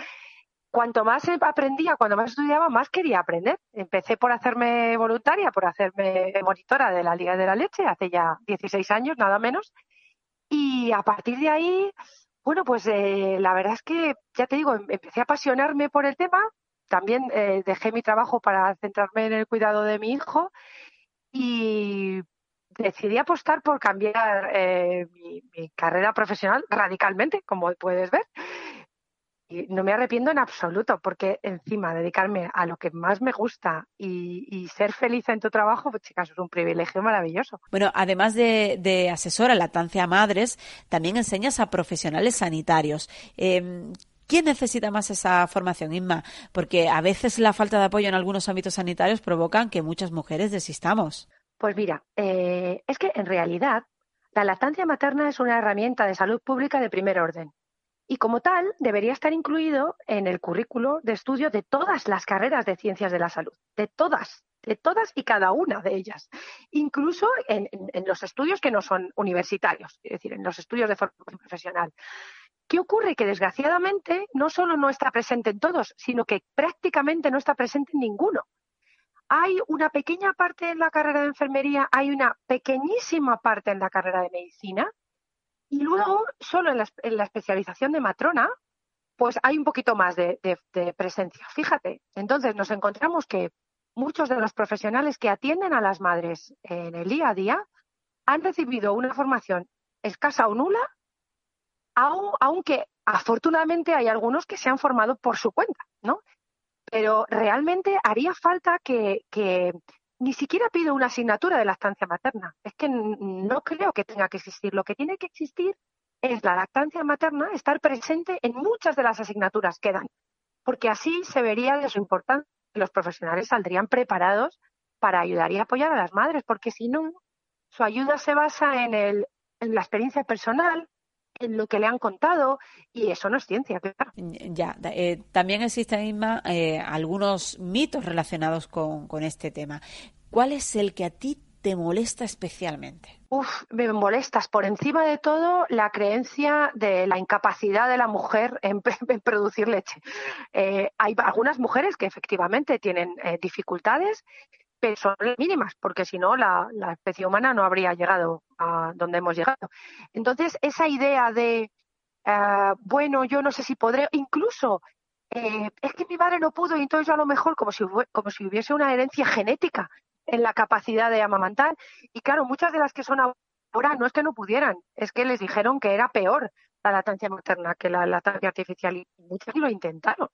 [SPEAKER 3] Cuanto más aprendía, cuanto más estudiaba, más quería aprender. Empecé por hacerme voluntaria, por hacerme monitora de la Liga de la Leche, hace ya 16 años, nada menos. Y a partir de ahí, bueno, pues eh, la verdad es que, ya te digo, em, empecé a apasionarme por el tema. También eh, dejé mi trabajo para centrarme en el cuidado de mi hijo y decidí apostar por cambiar eh, mi, carrera profesional radicalmente, como puedes ver. Y no me arrepiento en absoluto, porque encima dedicarme a lo que más me gusta y, ser feliz en tu trabajo, pues chicas, es un privilegio maravilloso.
[SPEAKER 1] Bueno, además de, de asesora lactancia a madres, también enseñas a profesionales sanitarios. Em, ¿Quién necesita más esa formación, Inma? Porque a veces la falta de apoyo en algunos ámbitos sanitarios provocan que muchas mujeres desistamos.
[SPEAKER 3] Pues mira, eh, es que en realidad la lactancia materna es una herramienta de salud pública de primer orden y como tal debería estar incluido en el currículo de estudio de todas las carreras de ciencias de la salud, de todas, de todas y cada una de ellas, incluso en, los estudios que no son universitarios, es decir, en los estudios de formación profesional. ¿Qué ocurre? Que desgraciadamente no solo no está presente en todos, sino que prácticamente no está presente en ninguno. Hay una pequeña parte en la carrera de enfermería, hay una pequeñísima parte en la carrera de medicina y luego solo en la, especialización de matrona, pues hay un poquito más de, presencia. Fíjate, entonces nos encontramos que muchos de los profesionales que atienden a las madres en el día a día han recibido una formación escasa o nula aunque afortunadamente hay algunos que se han formado por su cuenta, ¿no? Pero realmente haría falta que, ni siquiera pido una asignatura de lactancia materna. Es que no creo que tenga que existir. Lo que tiene que existir es la lactancia materna, estar presente en muchas de las asignaturas que dan, porque así se vería de su importancia los profesionales saldrían preparados para ayudar y apoyar a las madres, porque si no, su ayuda se basa en, el, en la experiencia personal, en lo que le han contado y eso no es ciencia, claro.
[SPEAKER 1] Ya, eh, también existen, eh, algunos mitos relacionados con, con este tema. ¿Cuál es el que a ti te molesta especialmente?
[SPEAKER 3] Uf, me molestas por encima de todo la creencia de la incapacidad de la mujer en, producir leche. Eh, hay algunas mujeres que efectivamente tienen eh, dificultades, son mínimas, porque si no, la, especie humana no habría llegado a donde hemos llegado. Entonces, esa idea de, eh, bueno, yo no sé si podré, incluso es que mi madre no pudo y entonces yo a lo mejor como si, como si hubiese una herencia genética en la capacidad de amamantar. Y claro, muchas de las que son ahora no es que no pudieran, es que les dijeron que era peor la lactancia materna que la lactancia artificial y muchas lo intentaron.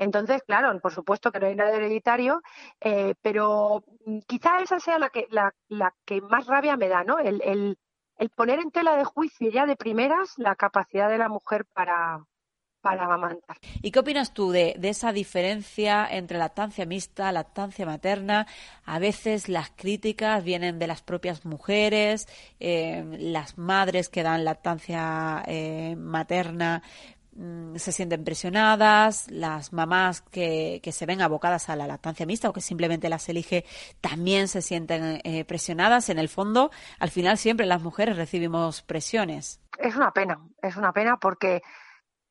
[SPEAKER 3] Entonces, claro, por supuesto que no hay nada hereditario, eh, pero quizá esa sea la que, la, que más rabia me da, ¿no? El poner en tela de juicio ya de primeras la capacidad de la mujer para, para amamantar.
[SPEAKER 1] ¿Y qué opinas tú de, esa diferencia entre lactancia mixta, lactancia materna? A veces las críticas vienen de las propias mujeres, eh, las madres que dan lactancia eh, materna mm, se sienten presionadas, las mamás que, que, se ven abocadas a la lactancia mixta o que simplemente las elige también se sienten eh, presionadas. En el fondo, al final siempre las mujeres recibimos presiones.
[SPEAKER 3] Es una pena, es una pena porque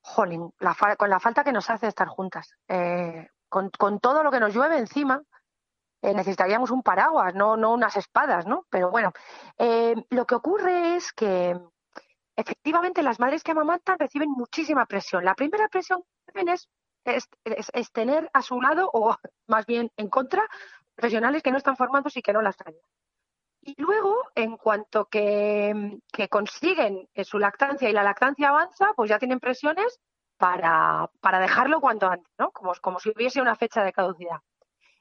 [SPEAKER 3] jolín, con la falta que nos hace estar juntas. Eh, con, todo lo que nos llueve encima, eh, necesitaríamos un paraguas, no, no unas espadas, ¿no? Pero bueno, lo que ocurre es que efectivamente las madres que amamantan reciben muchísima presión. La primera presión que es, es, tener a su lado, o más bien en contra, profesionales que no están formados y que no las traen. Y luego, en cuanto que, consiguen su lactancia y la lactancia avanza, pues ya tienen presiones para, para dejarlo cuanto antes, ¿no? Como, como si hubiese una fecha de caducidad.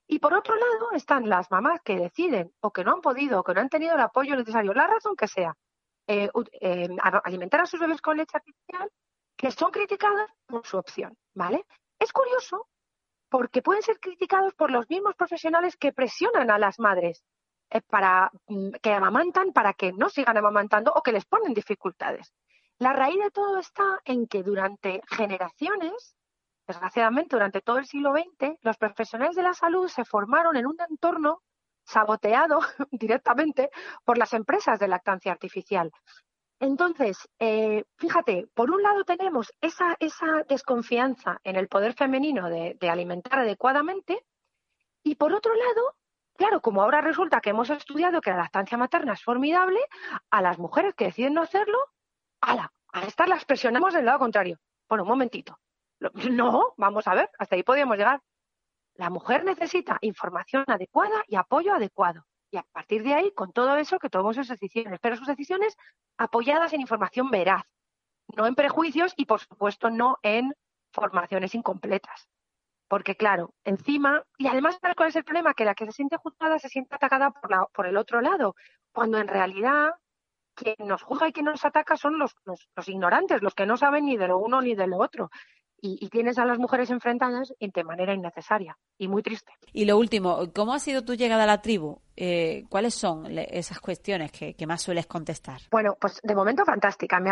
[SPEAKER 3] Y por otro lado están las mamás que deciden o que no han podido o que no han tenido el apoyo necesario, la razón que sea, eh, eh, alimentar a sus bebés con leche artificial, que son criticadas por su opción, ¿vale? Es curioso porque pueden ser criticados por los mismos profesionales que presionan a las madres eh, para mm, que amamantan para que no sigan amamantando o que les ponen dificultades. La raíz de todo está en que durante generaciones, desgraciadamente durante todo el siglo XX, los profesionales de la salud se formaron en un entorno saboteado directamente por las empresas de lactancia artificial. Entonces, eh, fíjate, por un lado tenemos esa, esa desconfianza en el poder femenino de, alimentar adecuadamente y por otro lado Claro, como ahora resulta que hemos estudiado que la lactancia materna es formidable, a las mujeres que deciden no hacerlo, ala, a estas las presionamos del lado contrario. Bueno, un momentito. No, vamos a ver, hasta ahí podríamos llegar. La mujer necesita información adecuada y apoyo adecuado. Y a partir de ahí, con todo eso, que tomemos sus decisiones, pero sus decisiones apoyadas en información veraz, no en prejuicios y, por supuesto, no en formaciones incompletas. Porque, claro, encima, y además, cuál es el problema? Que la que se siente juzgada se siente atacada por, la, por el otro lado, cuando en realidad quien nos juzga y quien nos ataca son los, los, ignorantes, los que no saben ni de lo uno ni de lo otro. Y, tienes a las mujeres enfrentadas de manera innecesaria y muy triste.
[SPEAKER 1] Y lo último, ¿cómo ha sido tu llegada a la tribu? Eh, ¿Cuáles son esas cuestiones que, más sueles contestar?
[SPEAKER 3] Bueno, pues de momento fantástica. Me,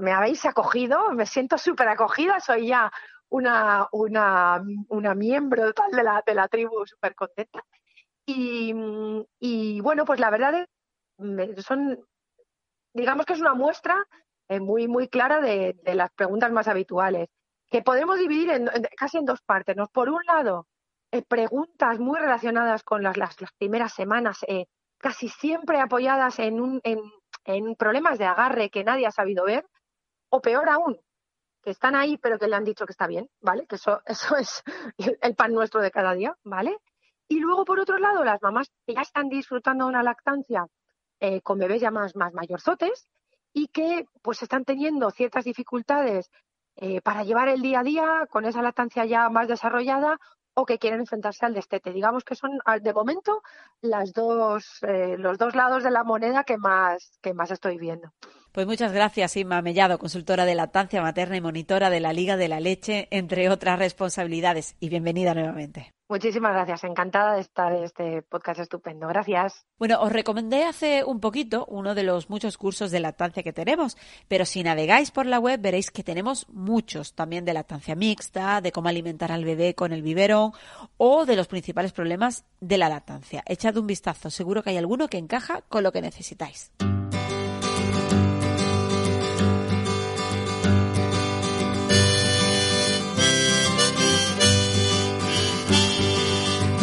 [SPEAKER 3] me habéis acogido, me siento súper acogida, soy ya una, una, una miembro tal de la, de la tribu súper contenta. Y, y, bueno, pues la verdad es, son, digamos que es una muestra eh, muy, muy clara de, de, las preguntas más habituales, que podemos dividir casi en dos partes. ¿no? Por un lado, eh, preguntas muy relacionadas con las, primeras semanas, eh, casi siempre apoyadas en, problemas de agarre que nadie ha sabido ver, o peor aún, que están ahí pero que le han dicho que está bien, ¿vale? Que eso, eso es el pan nuestro de cada día, ¿vale? Y luego, por otro lado, las mamás que ya están disfrutando de una lactancia eh, con bebés ya más, más mayorzotes y que pues están teniendo ciertas dificultades eh, para llevar el día a día con esa lactancia ya más desarrollada o que quieren enfrentarse al destete. Digamos que son de momento las dos, eh, los dos lados de la moneda que más, que más estoy viendo.
[SPEAKER 1] Pues muchas gracias, Inma Mellado, consultora de lactancia materna y monitora de la Liga de la Leche, entre otras responsabilidades. Y bienvenida nuevamente.
[SPEAKER 3] Muchísimas gracias, encantada de estar en este podcast estupendo. Gracias.
[SPEAKER 1] Bueno, os recomendé hace un poquito uno de los muchos cursos de lactancia que tenemos, pero si navegáis por la web veréis que tenemos muchos, también de lactancia mixta, de cómo alimentar al bebé con el biberón o de los principales problemas de la lactancia. Echad un vistazo, seguro que hay alguno que encaja con lo que necesitáis.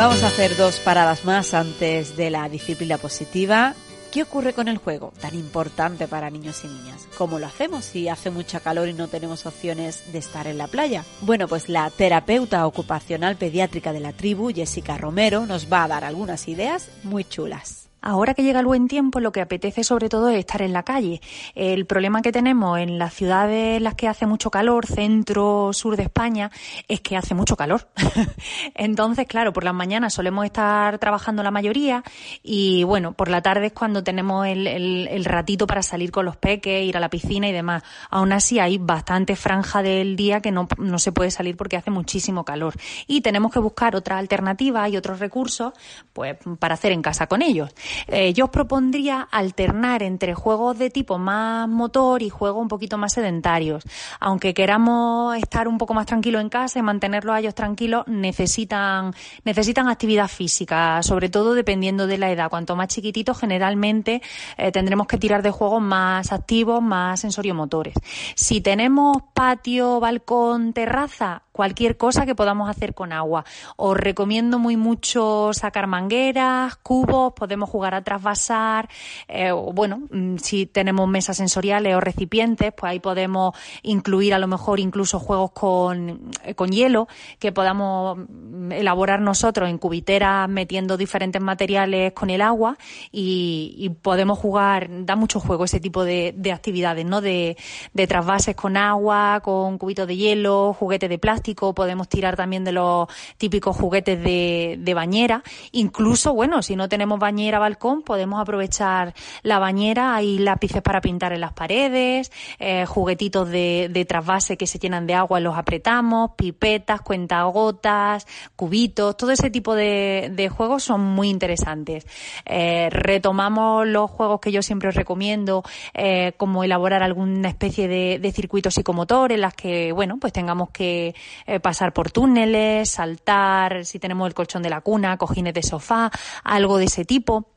[SPEAKER 1] Vamos a hacer dos paradas más antes de la disciplina positiva. ¿Qué ocurre con el juego tan importante para niños y niñas? ¿Cómo lo hacemos si hace mucha calor y no tenemos opciones de estar en la playa? Bueno, pues la terapeuta ocupacional pediátrica de la tribu, Jessica Romero, nos va a dar algunas ideas muy chulas.
[SPEAKER 16] Ahora que llega el buen tiempo, lo que apetece sobre todo es estar en la calle. El problema que tenemos en las ciudades en las que hace mucho calor, centro, sur de España, es que hace mucho calor. Entonces, claro, por las mañanas solemos estar trabajando la mayoría y bueno, por la tarde es cuando tenemos el, ratito para salir con los peques, ir a la piscina y demás. Aún así hay bastante franja del día que no, no se puede salir porque hace muchísimo calor. Y tenemos que buscar otras alternativas y otros recursos pues para hacer en casa con ellos. Eh, yo os propondría alternar entre juegos de tipo más motor y juegos un poquito más sedentarios. Aunque queramos estar un poco más tranquilos en casa y mantenerlos a ellos tranquilos, necesitan, necesitan actividad física, sobre todo dependiendo de la edad. Cuanto más chiquititos, generalmente eh, tendremos que tirar de juegos más activos, más sensoriomotores. Si tenemos patio, balcón, terraza, cualquier cosa que podamos hacer con agua. Os recomiendo muy mucho sacar mangueras, cubos, podemos jugar a trasvasar, eh, bueno, mm, si tenemos mesas sensoriales o recipientes, pues ahí podemos incluir a lo mejor incluso juegos con, eh, con hielo que podamos mm, elaborar nosotros en cubiteras metiendo diferentes materiales con el agua y, podemos jugar, da mucho juego ese tipo de, de actividades, ¿no? De, de trasvases con agua, con cubitos de hielo, juguetes de plástico podemos tirar también de los típicos juguetes de, bañera. Incluso, bueno, si no tenemos bañera balcón, podemos aprovechar la bañera. Hay lápices para pintar en las paredes, eh, juguetitos de, trasvase que se llenan de agua los apretamos, pipetas, cuentagotas, cubitos, todo ese tipo de, juegos son muy interesantes. Eh, retomamos los juegos que yo siempre os recomiendo, eh, como elaborar alguna especie de, de circuitos psicomotores en las que, bueno, pues tengamos que eh, pasar por túneles, saltar, si tenemos el colchón de la cuna, cojines de sofá, algo de ese tipo.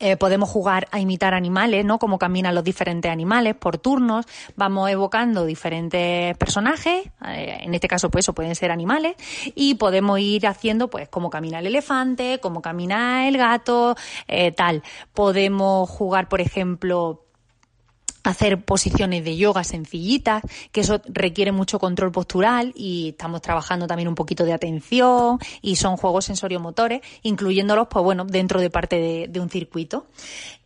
[SPEAKER 16] Eh, podemos jugar a imitar animales, ¿no? Cómo caminan los diferentes animales por turnos. Vamos evocando diferentes personajes, eh, en este caso, pues eso pueden ser animales, y podemos ir haciendo, pues, cómo camina el elefante, cómo camina el gato, tal. Podemos jugar, por ejemplo, hacer posiciones de yoga sencillitas, que eso requiere mucho control postural y estamos trabajando también un poquito de atención y son juegos sensoriomotores, incluyéndolos, pues bueno, dentro de parte de, de un circuito.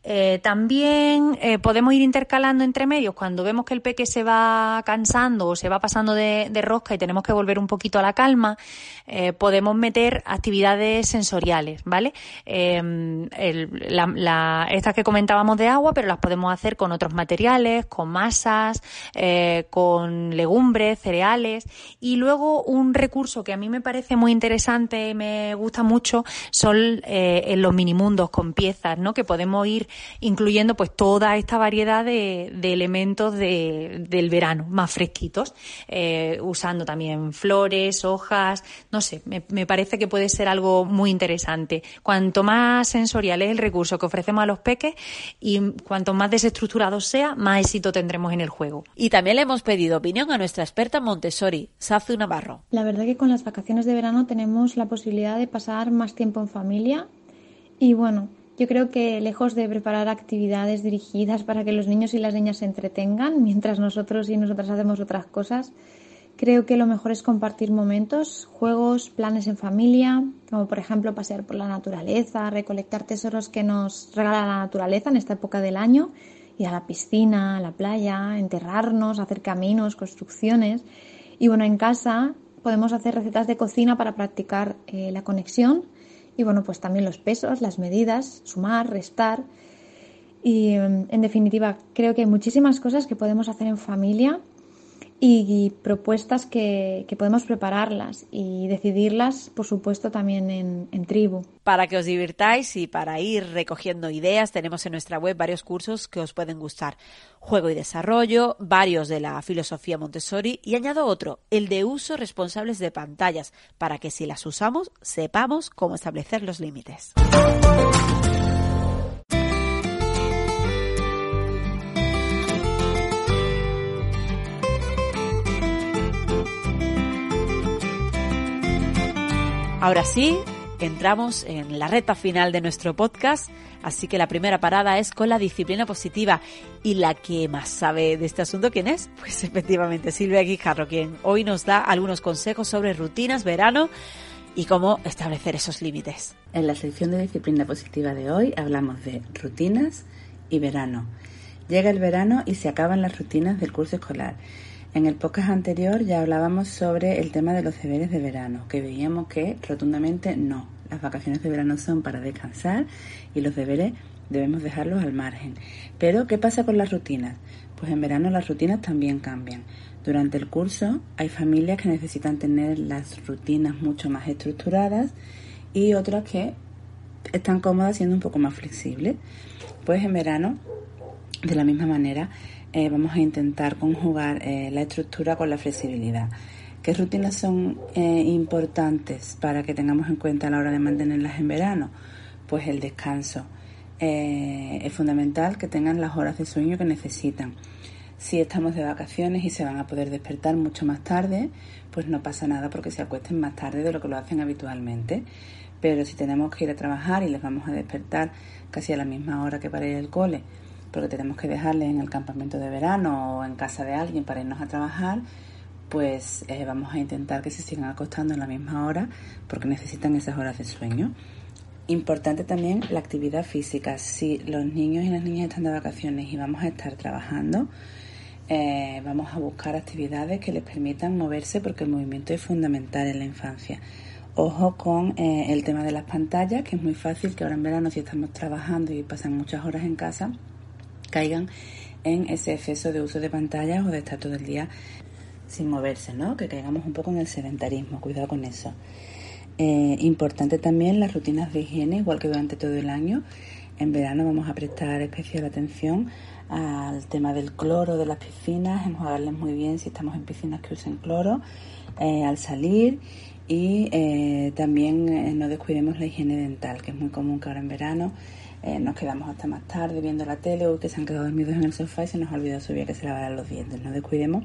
[SPEAKER 16] Eh, también eh, podemos ir intercalando entre medios cuando vemos que el peque se va cansando o se va pasando de, rosca y tenemos que volver un poquito a la calma, eh, podemos meter actividades sensoriales, ¿vale? estas que comentábamos de agua, pero las podemos hacer con otros materiales, con masas, con legumbres, cereales. Y luego un recurso que a mí me parece muy interesante y me gusta mucho son los minimundos con piezas, ¿no? Que podemos ir incluyendo pues toda esta variedad de, elementos del verano, más fresquitos, eh, usando también flores, hojas, no sé, me, parece que puede ser algo muy interesante. Cuanto más sensorial es el recurso que ofrecemos a los peques y cuanto más desestructurado sea, más éxito tendremos en el juego.
[SPEAKER 1] Y también le hemos pedido opinión a nuestra experta Montessori, Sazu Navarro.
[SPEAKER 17] La verdad que con las vacaciones de verano tenemos la posibilidad de pasar más tiempo en familia y bueno, yo creo que lejos de preparar actividades dirigidas para que los niños y las niñas se entretengan mientras nosotros y nosotras hacemos otras cosas, creo que lo mejor es compartir momentos, juegos, planes en familia, como por ejemplo pasear por la naturaleza, recolectar tesoros que nos regala la naturaleza en esta época del año ir a la piscina, a la playa, enterrarnos, hacer caminos, construcciones. Y bueno, en casa podemos hacer recetas de cocina para practicar eh, la conexión y bueno, pues también los pesos, las medidas, sumar, restar. Y en definitiva, creo que hay muchísimas cosas que podemos hacer en familia y, propuestas que, podemos prepararlas y decidirlas, por supuesto, también en, en, tribu.
[SPEAKER 1] Para que os divirtáis y para ir recogiendo ideas, tenemos en nuestra web varios cursos que os pueden gustar. Juego y desarrollo, varios de la filosofía Montessori y añado otro, el de uso responsables de pantallas, para que si las usamos sepamos cómo establecer los límites. Ahora sí, entramos en la reta final de nuestro podcast, así que la primera parada es con la disciplina positiva. Y la que más sabe de este asunto, ¿quién es? Pues efectivamente Silvia Guijarro, quien hoy nos da algunos consejos sobre rutinas, verano y cómo establecer esos límites.
[SPEAKER 18] En la sección de disciplina positiva de hoy hablamos de rutinas y verano. Llega el verano y se acaban las rutinas del curso escolar. En el podcast anterior ya hablábamos sobre el tema de los deberes de verano, que veíamos que rotundamente no. Las vacaciones de verano son para descansar y los deberes debemos dejarlos al margen. Pero, ¿qué pasa con las rutinas? Pues en verano las rutinas también cambian. Durante el curso hay familias que necesitan tener las rutinas mucho más estructuradas y otras que están cómodas siendo un poco más flexibles. Pues en verano, de la misma manera, eh, vamos a intentar conjugar eh, la estructura con la flexibilidad. ¿Qué rutinas son eh, importantes para que tengamos en cuenta a la hora de mantenerlas en verano? Pues el descanso. es fundamental que tengan las horas de sueño que necesitan. Si estamos de vacaciones y se van a poder despertar mucho más tarde, pues no pasa nada porque se acuesten más tarde de lo que lo hacen habitualmente. Pero si tenemos que ir a trabajar y les vamos a despertar casi a la misma hora que para ir al cole, porque tenemos que dejarle en el campamento de verano o en casa de alguien para irnos a trabajar, pues eh, vamos a intentar que se sigan acostando en la misma hora porque necesitan esas horas de sueño. Importante también la actividad física. Si los niños y las niñas están de vacaciones y vamos a estar trabajando, eh, vamos a buscar actividades que les permitan moverse porque el movimiento es fundamental en la infancia. Ojo con eh, el tema de las pantallas, que es muy fácil que ahora en verano si estamos trabajando y pasan muchas horas en casa, caigan en ese exceso de uso de pantallas o de estar todo el día sin moverse, ¿no? Que caigamos un poco en el sedentarismo, cuidado con eso. Eh, importante también las rutinas de higiene, igual que durante todo el año. En verano vamos a prestar especial atención al tema del cloro de las piscinas, enjuagarles muy bien si estamos en piscinas que usen cloro eh, al salir y eh, también no descuidemos la higiene dental, que es muy común que ahora en verano eh, nos quedamos hasta más tarde viendo la tele o que se han quedado dormidos en el sofá y se nos ha olvidado subir que se lavaran los dientes. No descuidemos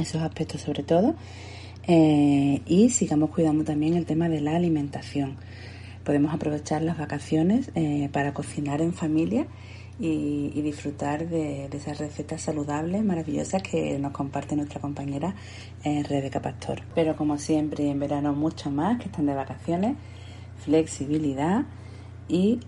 [SPEAKER 18] esos aspectos sobre todo eh, y sigamos cuidando también el tema de la alimentación. Podemos aprovechar las vacaciones eh, para cocinar en familia y, disfrutar de, de, esas recetas saludables, maravillosas que nos comparte nuestra compañera Rebeca Pastor. Pero como siempre en verano mucho más que están de vacaciones, flexibilidad y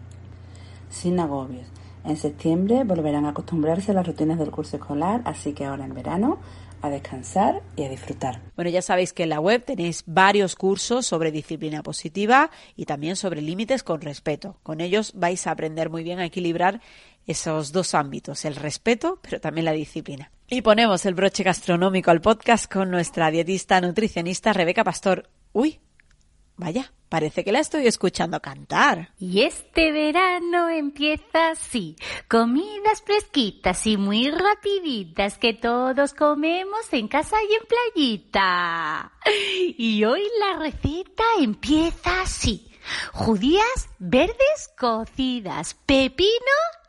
[SPEAKER 18] sin agobios. En septiembre volverán a acostumbrarse a las rutinas del curso escolar, así que ahora en verano a descansar y a disfrutar.
[SPEAKER 1] Bueno, ya sabéis que en la web tenéis varios cursos sobre disciplina positiva y también sobre límites con respeto. Con ellos vais a aprender muy bien a equilibrar esos dos ámbitos, el respeto, pero también la disciplina. Y ponemos el broche gastronómico al podcast con nuestra dietista nutricionista Rebeca Pastor. Uy, Vaya, parece que la estoy escuchando cantar.
[SPEAKER 19] Y este verano empieza así, comidas fresquitas y muy rapiditas que todos comemos en casa y en playita. Y hoy la receta empieza así. Judías verdes cocidas, pepino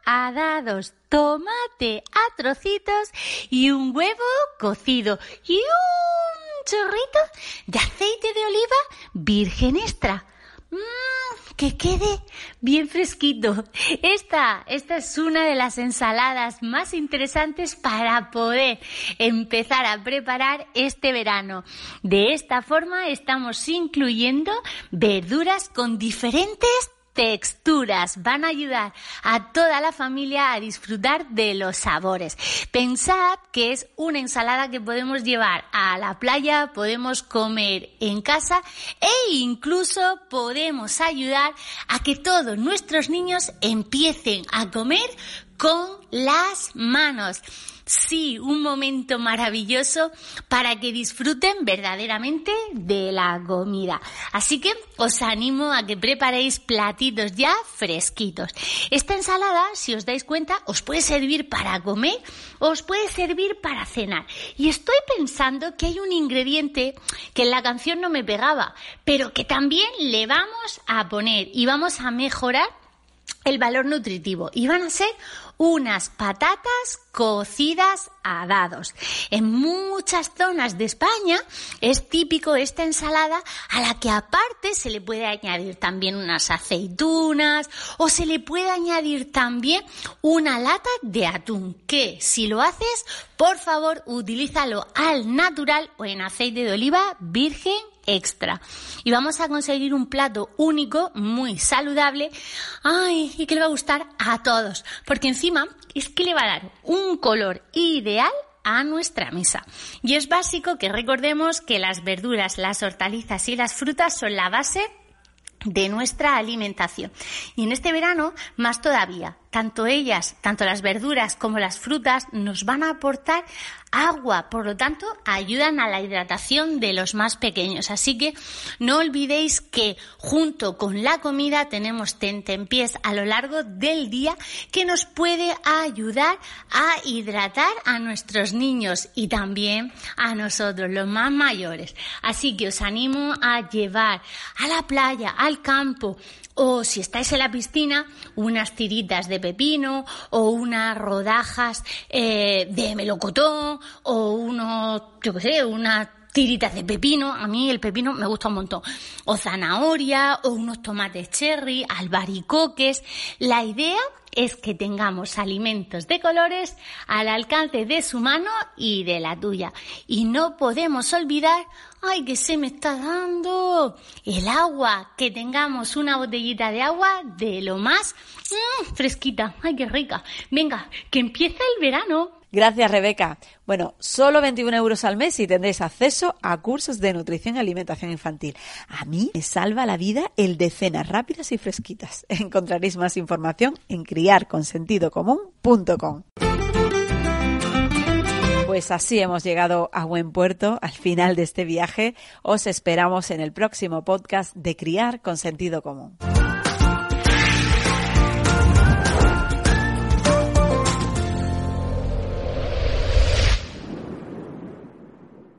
[SPEAKER 19] a dados, tomate a trocitos y un huevo cocido y un chorrito de aceite de oliva virgen extra. Mmm, que quede bien fresquito. Esta, esta es una de las ensaladas más interesantes para poder empezar a preparar este verano. De esta forma estamos incluyendo verduras con diferentes texturas van a ayudar a toda la familia a disfrutar de los sabores. Pensad que es una ensalada que podemos llevar a la playa, podemos comer en casa e incluso podemos ayudar a que todos nuestros niños empiecen a comer con las manos. Sí, un momento maravilloso para que disfruten verdaderamente de la comida. Así que os animo a que preparéis platitos ya fresquitos. Esta ensalada, si os dais cuenta, os puede servir para comer o os puede servir para cenar. Y estoy pensando que hay un ingrediente que en la canción no me pegaba, pero que también le vamos a poner y vamos a mejorar el valor nutritivo. Y van a ser unas patatas cocidas a dados. En muchas zonas de España es típico esta ensalada a la que aparte se le puede añadir también unas aceitunas o se le puede añadir también una lata de atún que si lo haces por favor utilízalo al natural o en aceite de oliva virgen extra. Y vamos a conseguir un plato único, muy saludable, ay, y que le va a gustar a todos, porque es que le va a dar un color ideal a nuestra mesa. Y es básico que recordemos que las verduras, las hortalizas y las frutas son la base de nuestra alimentación. Y en este verano, más todavía, tanto ellas, tanto las verduras como las frutas, nos van a aportar agua, por lo tanto, ayudan a la hidratación de los más pequeños. Así que no olvidéis que junto con la comida tenemos tentempiés a lo largo del día que nos puede ayudar a hidratar a nuestros niños y también a nosotros, los más mayores. Así que os animo a llevar a la playa, al campo, o si estáis en la piscina, unas tiritas de pepino o unas rodajas eh, de melocotón o unos, yo qué sé, unas tiritas de pepino, a mí el pepino me gusta un montón, o zanahoria, o unos tomates cherry, albaricoques. La idea es que tengamos alimentos de colores al alcance de su mano y de la tuya. Y no podemos olvidar, ay, que se me está dando el agua, que tengamos una botellita de agua de lo más mm, fresquita, ay, qué rica. Venga, que empieza el verano.
[SPEAKER 1] Gracias, Rebeca. Bueno, solo 21 euros al mes y tendréis acceso a cursos de nutrición y alimentación infantil. A mí me salva la vida el de cenas rápidas y fresquitas. Encontraréis más información en criarconsentidocomún.com. Pues así hemos llegado a buen puerto, al final de este viaje. Os esperamos en el próximo podcast de Criar con Sentido Común.